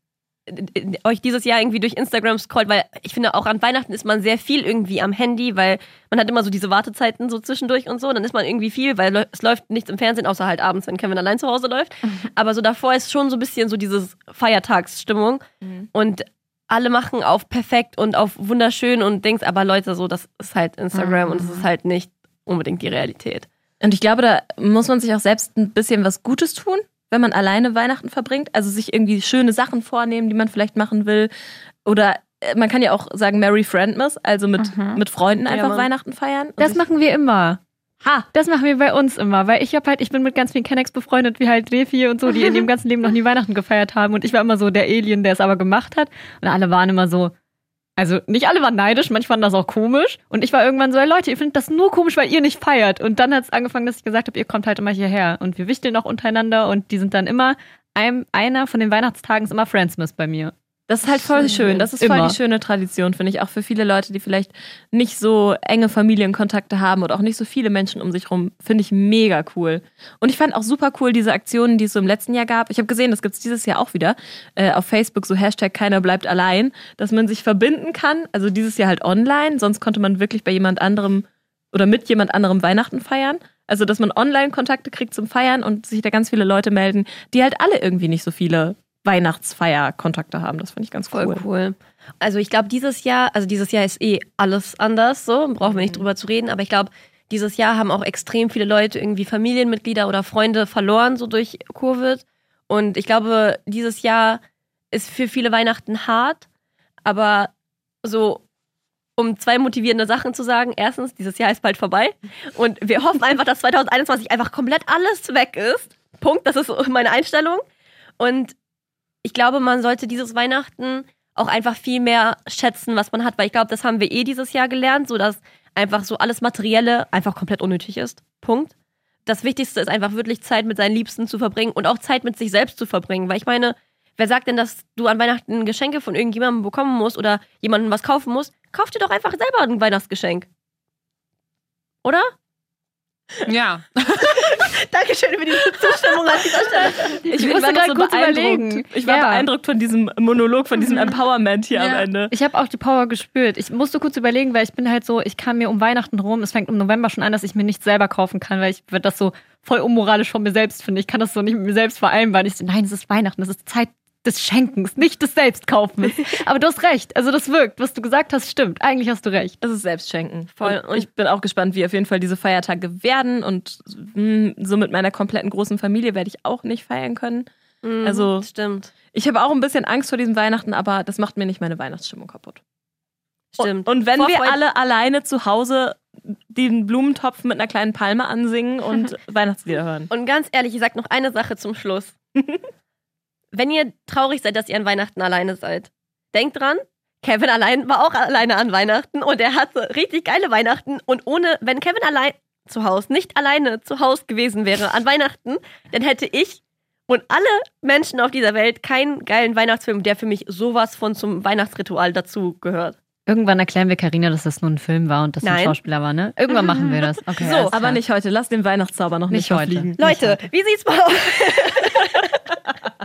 euch dieses Jahr irgendwie durch Instagram scrollt, weil ich finde auch an Weihnachten ist man sehr viel irgendwie am Handy, weil man hat immer so diese Wartezeiten so zwischendurch und so, dann ist man irgendwie viel, weil es läuft nichts im Fernsehen, außer halt abends, wenn Kevin allein zu Hause läuft. <laughs> Aber so davor ist schon so ein bisschen so dieses Feiertagsstimmung und alle machen auf perfekt und auf wunderschön und Dings, aber Leute, so, das ist halt Instagram und es ist halt nicht unbedingt die Realität. Und ich glaube, da muss man sich auch selbst ein bisschen was Gutes tun, wenn man alleine Weihnachten verbringt. Also sich irgendwie schöne Sachen vornehmen, die man vielleicht machen will. Oder äh, man kann ja auch sagen Merry Friendmas, also mit, mit Freunden einfach Mann. Weihnachten feiern. Das machen wir immer. ha, Das machen wir bei uns immer, weil ich hab halt, ich bin mit ganz vielen Kennex befreundet, wie halt Refi und so, die in <laughs> ihrem ganzen Leben noch nie Weihnachten gefeiert haben. Und ich war immer so der Alien, der es aber gemacht hat. Und alle waren immer so, also nicht alle waren neidisch, manche fanden das auch komisch. Und ich war irgendwann so, hey Leute, ihr findet das nur komisch, weil ihr nicht feiert. Und dann hat es angefangen, dass ich gesagt habe, ihr kommt halt immer hierher. Und wir wichteln auch untereinander und die sind dann immer, ein, einer von den Weihnachtstagen ist immer Friendsmas bei mir. Das ist halt voll schön. Das ist voll Immer. die schöne Tradition, finde ich. Auch für viele Leute, die vielleicht nicht so enge Familienkontakte haben oder auch nicht so viele Menschen um sich rum. Finde ich mega cool. Und ich fand auch super cool diese Aktionen, die es so im letzten Jahr gab. Ich habe gesehen, das gibt es dieses Jahr auch wieder. Äh, auf Facebook so Hashtag keiner bleibt allein. Dass man sich verbinden kann. Also dieses Jahr halt online. Sonst konnte man wirklich bei jemand anderem oder mit jemand anderem Weihnachten feiern. Also, dass man Online-Kontakte kriegt zum Feiern und sich da ganz viele Leute melden, die halt alle irgendwie nicht so viele Weihnachtsfeier-Kontakte haben. Das finde ich ganz Voll cool. cool. Also ich glaube, dieses Jahr, also dieses Jahr ist eh alles anders, so brauchen wir nicht drüber zu reden, aber ich glaube, dieses Jahr haben auch extrem viele Leute irgendwie Familienmitglieder oder Freunde verloren, so durch Covid. Und ich glaube, dieses Jahr ist für viele Weihnachten hart, aber so um zwei motivierende Sachen zu sagen. Erstens, dieses Jahr ist bald vorbei und wir hoffen einfach, dass <laughs> 2021 einfach komplett alles weg ist. Punkt, das ist meine Einstellung. Und ich glaube, man sollte dieses Weihnachten auch einfach viel mehr schätzen, was man hat, weil ich glaube, das haben wir eh dieses Jahr gelernt, so dass einfach so alles Materielle einfach komplett unnötig ist. Punkt. Das Wichtigste ist einfach wirklich Zeit mit seinen Liebsten zu verbringen und auch Zeit mit sich selbst zu verbringen, weil ich meine, wer sagt denn, dass du an Weihnachten Geschenke von irgendjemandem bekommen musst oder jemandem was kaufen musst? Kauf dir doch einfach selber ein Weihnachtsgeschenk. Oder? Ja. <laughs> <laughs> Dankeschön für diese Zustimmung an dieser Stelle. Ich, Ich musste gerade kurz beeindruckt. überlegen. Ich war Ja. beeindruckt von diesem Monolog, von diesem Empowerment hier am Ja. Ende. Ich habe auch die Power gespürt. Ich musste kurz überlegen, weil ich bin halt so, ich kann mir um Weihnachten rum, es fängt im November schon an, dass ich mir nichts selber kaufen kann, weil ich wird das so voll unmoralisch von mir selbst finde. Ich kann das so nicht mit mir selbst vereinbaren. Ich so, nein, es ist Weihnachten, es ist Zeit des Schenkens, nicht des Selbstkaufens. <laughs> Aber du hast recht, also das wirkt. Was du gesagt hast, stimmt. Eigentlich hast du recht. Das ist Selbstschenken. Voll. Und ich bin auch gespannt, wie auf jeden Fall diese Feiertage werden. Und mh, so mit meiner kompletten großen Familie werde ich auch nicht feiern können. Also- Mhm, stimmt. Ich habe auch ein bisschen Angst vor diesem Weihnachten, aber das macht mir nicht meine Weihnachtsstimmung kaputt. Stimmt. Und, und wenn wir Vorfreude- alle alleine zu Hause den Blumentopf mit einer kleinen Palme ansingen und <laughs> Weihnachtslieder hören. Und ganz ehrlich, ich sag noch eine Sache zum Schluss. <laughs> Wenn ihr traurig seid, dass ihr an Weihnachten alleine seid, denkt dran, Kevin allein war auch alleine an Weihnachten und er hatte richtig geile Weihnachten. Und ohne, wenn Kevin allein zu Hause, nicht alleine zu Hause gewesen wäre an Weihnachten, dann hätte ich und alle Menschen auf dieser Welt keinen geilen Weihnachtsfilm, der für mich sowas von zum Weihnachtsritual dazu gehört. Irgendwann erklären wir Karina, dass das nur ein Film war und dass ein. Schauspieler war, ne? Irgendwann <laughs> machen wir das. Okay, So, Aber nicht heute. Lass den Weihnachtszauber noch nicht, Nicht heute. Leute, wie sieht's bei euch? <laughs>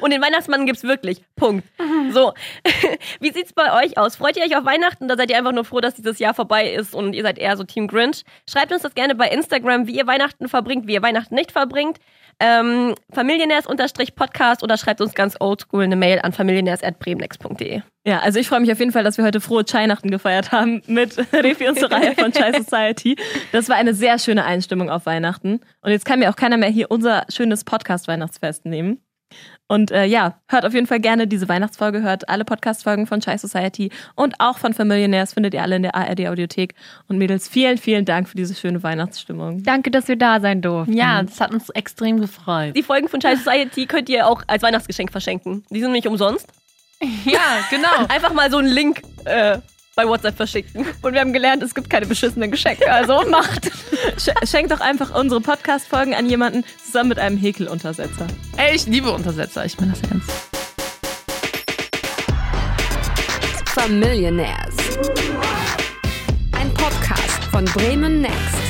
Und den Weihnachtsmann gibt's wirklich. Punkt. So, <laughs> wie sieht's bei euch aus? Freut ihr euch auf Weihnachten? Da seid ihr einfach nur froh, dass dieses Jahr vorbei ist und ihr seid eher so Team Grinch. Schreibt uns das gerne bei Instagram, wie ihr Weihnachten verbringt, wie ihr Weihnachten nicht verbringt. Ähm, Familienärs-Podcast oder schreibt uns ganz oldschool eine Mail an familienärs.bremenex.de. Ja, also ich freue mich auf jeden Fall, dass wir heute frohe Weihnachten gefeiert haben mit <laughs> Refi und Soraya von Chai Society. Das war eine sehr schöne Einstimmung auf Weihnachten. Und jetzt kann mir auch keiner mehr hier unser schönes Podcast-Weihnachtsfest nehmen. Und äh, ja, hört auf jeden Fall gerne diese Weihnachtsfolge, hört alle Podcast-Folgen von Chai Society und auch von Familionärs findet ihr alle in der ARD-Audiothek. Und Mädels, vielen, vielen Dank für diese schöne Weihnachtsstimmung. Danke, dass wir da sein durften. Ja, das hat uns extrem gefreut. Die Folgen von Chai Society könnt ihr auch als Weihnachtsgeschenk verschenken. Die sind nämlich umsonst. Ja, genau. <laughs> Einfach mal so einen Link äh, bei WhatsApp verschicken. Und wir haben gelernt, es gibt keine beschissenen Geschenke, also <laughs> macht. Sch schenkt doch einfach unsere Podcast-Folgen an jemanden zusammen mit einem Häkeluntersetzer. Ey, ich liebe Untersetzer, ich meine das ernst. Familionaires. Ein Podcast von Bremen Next.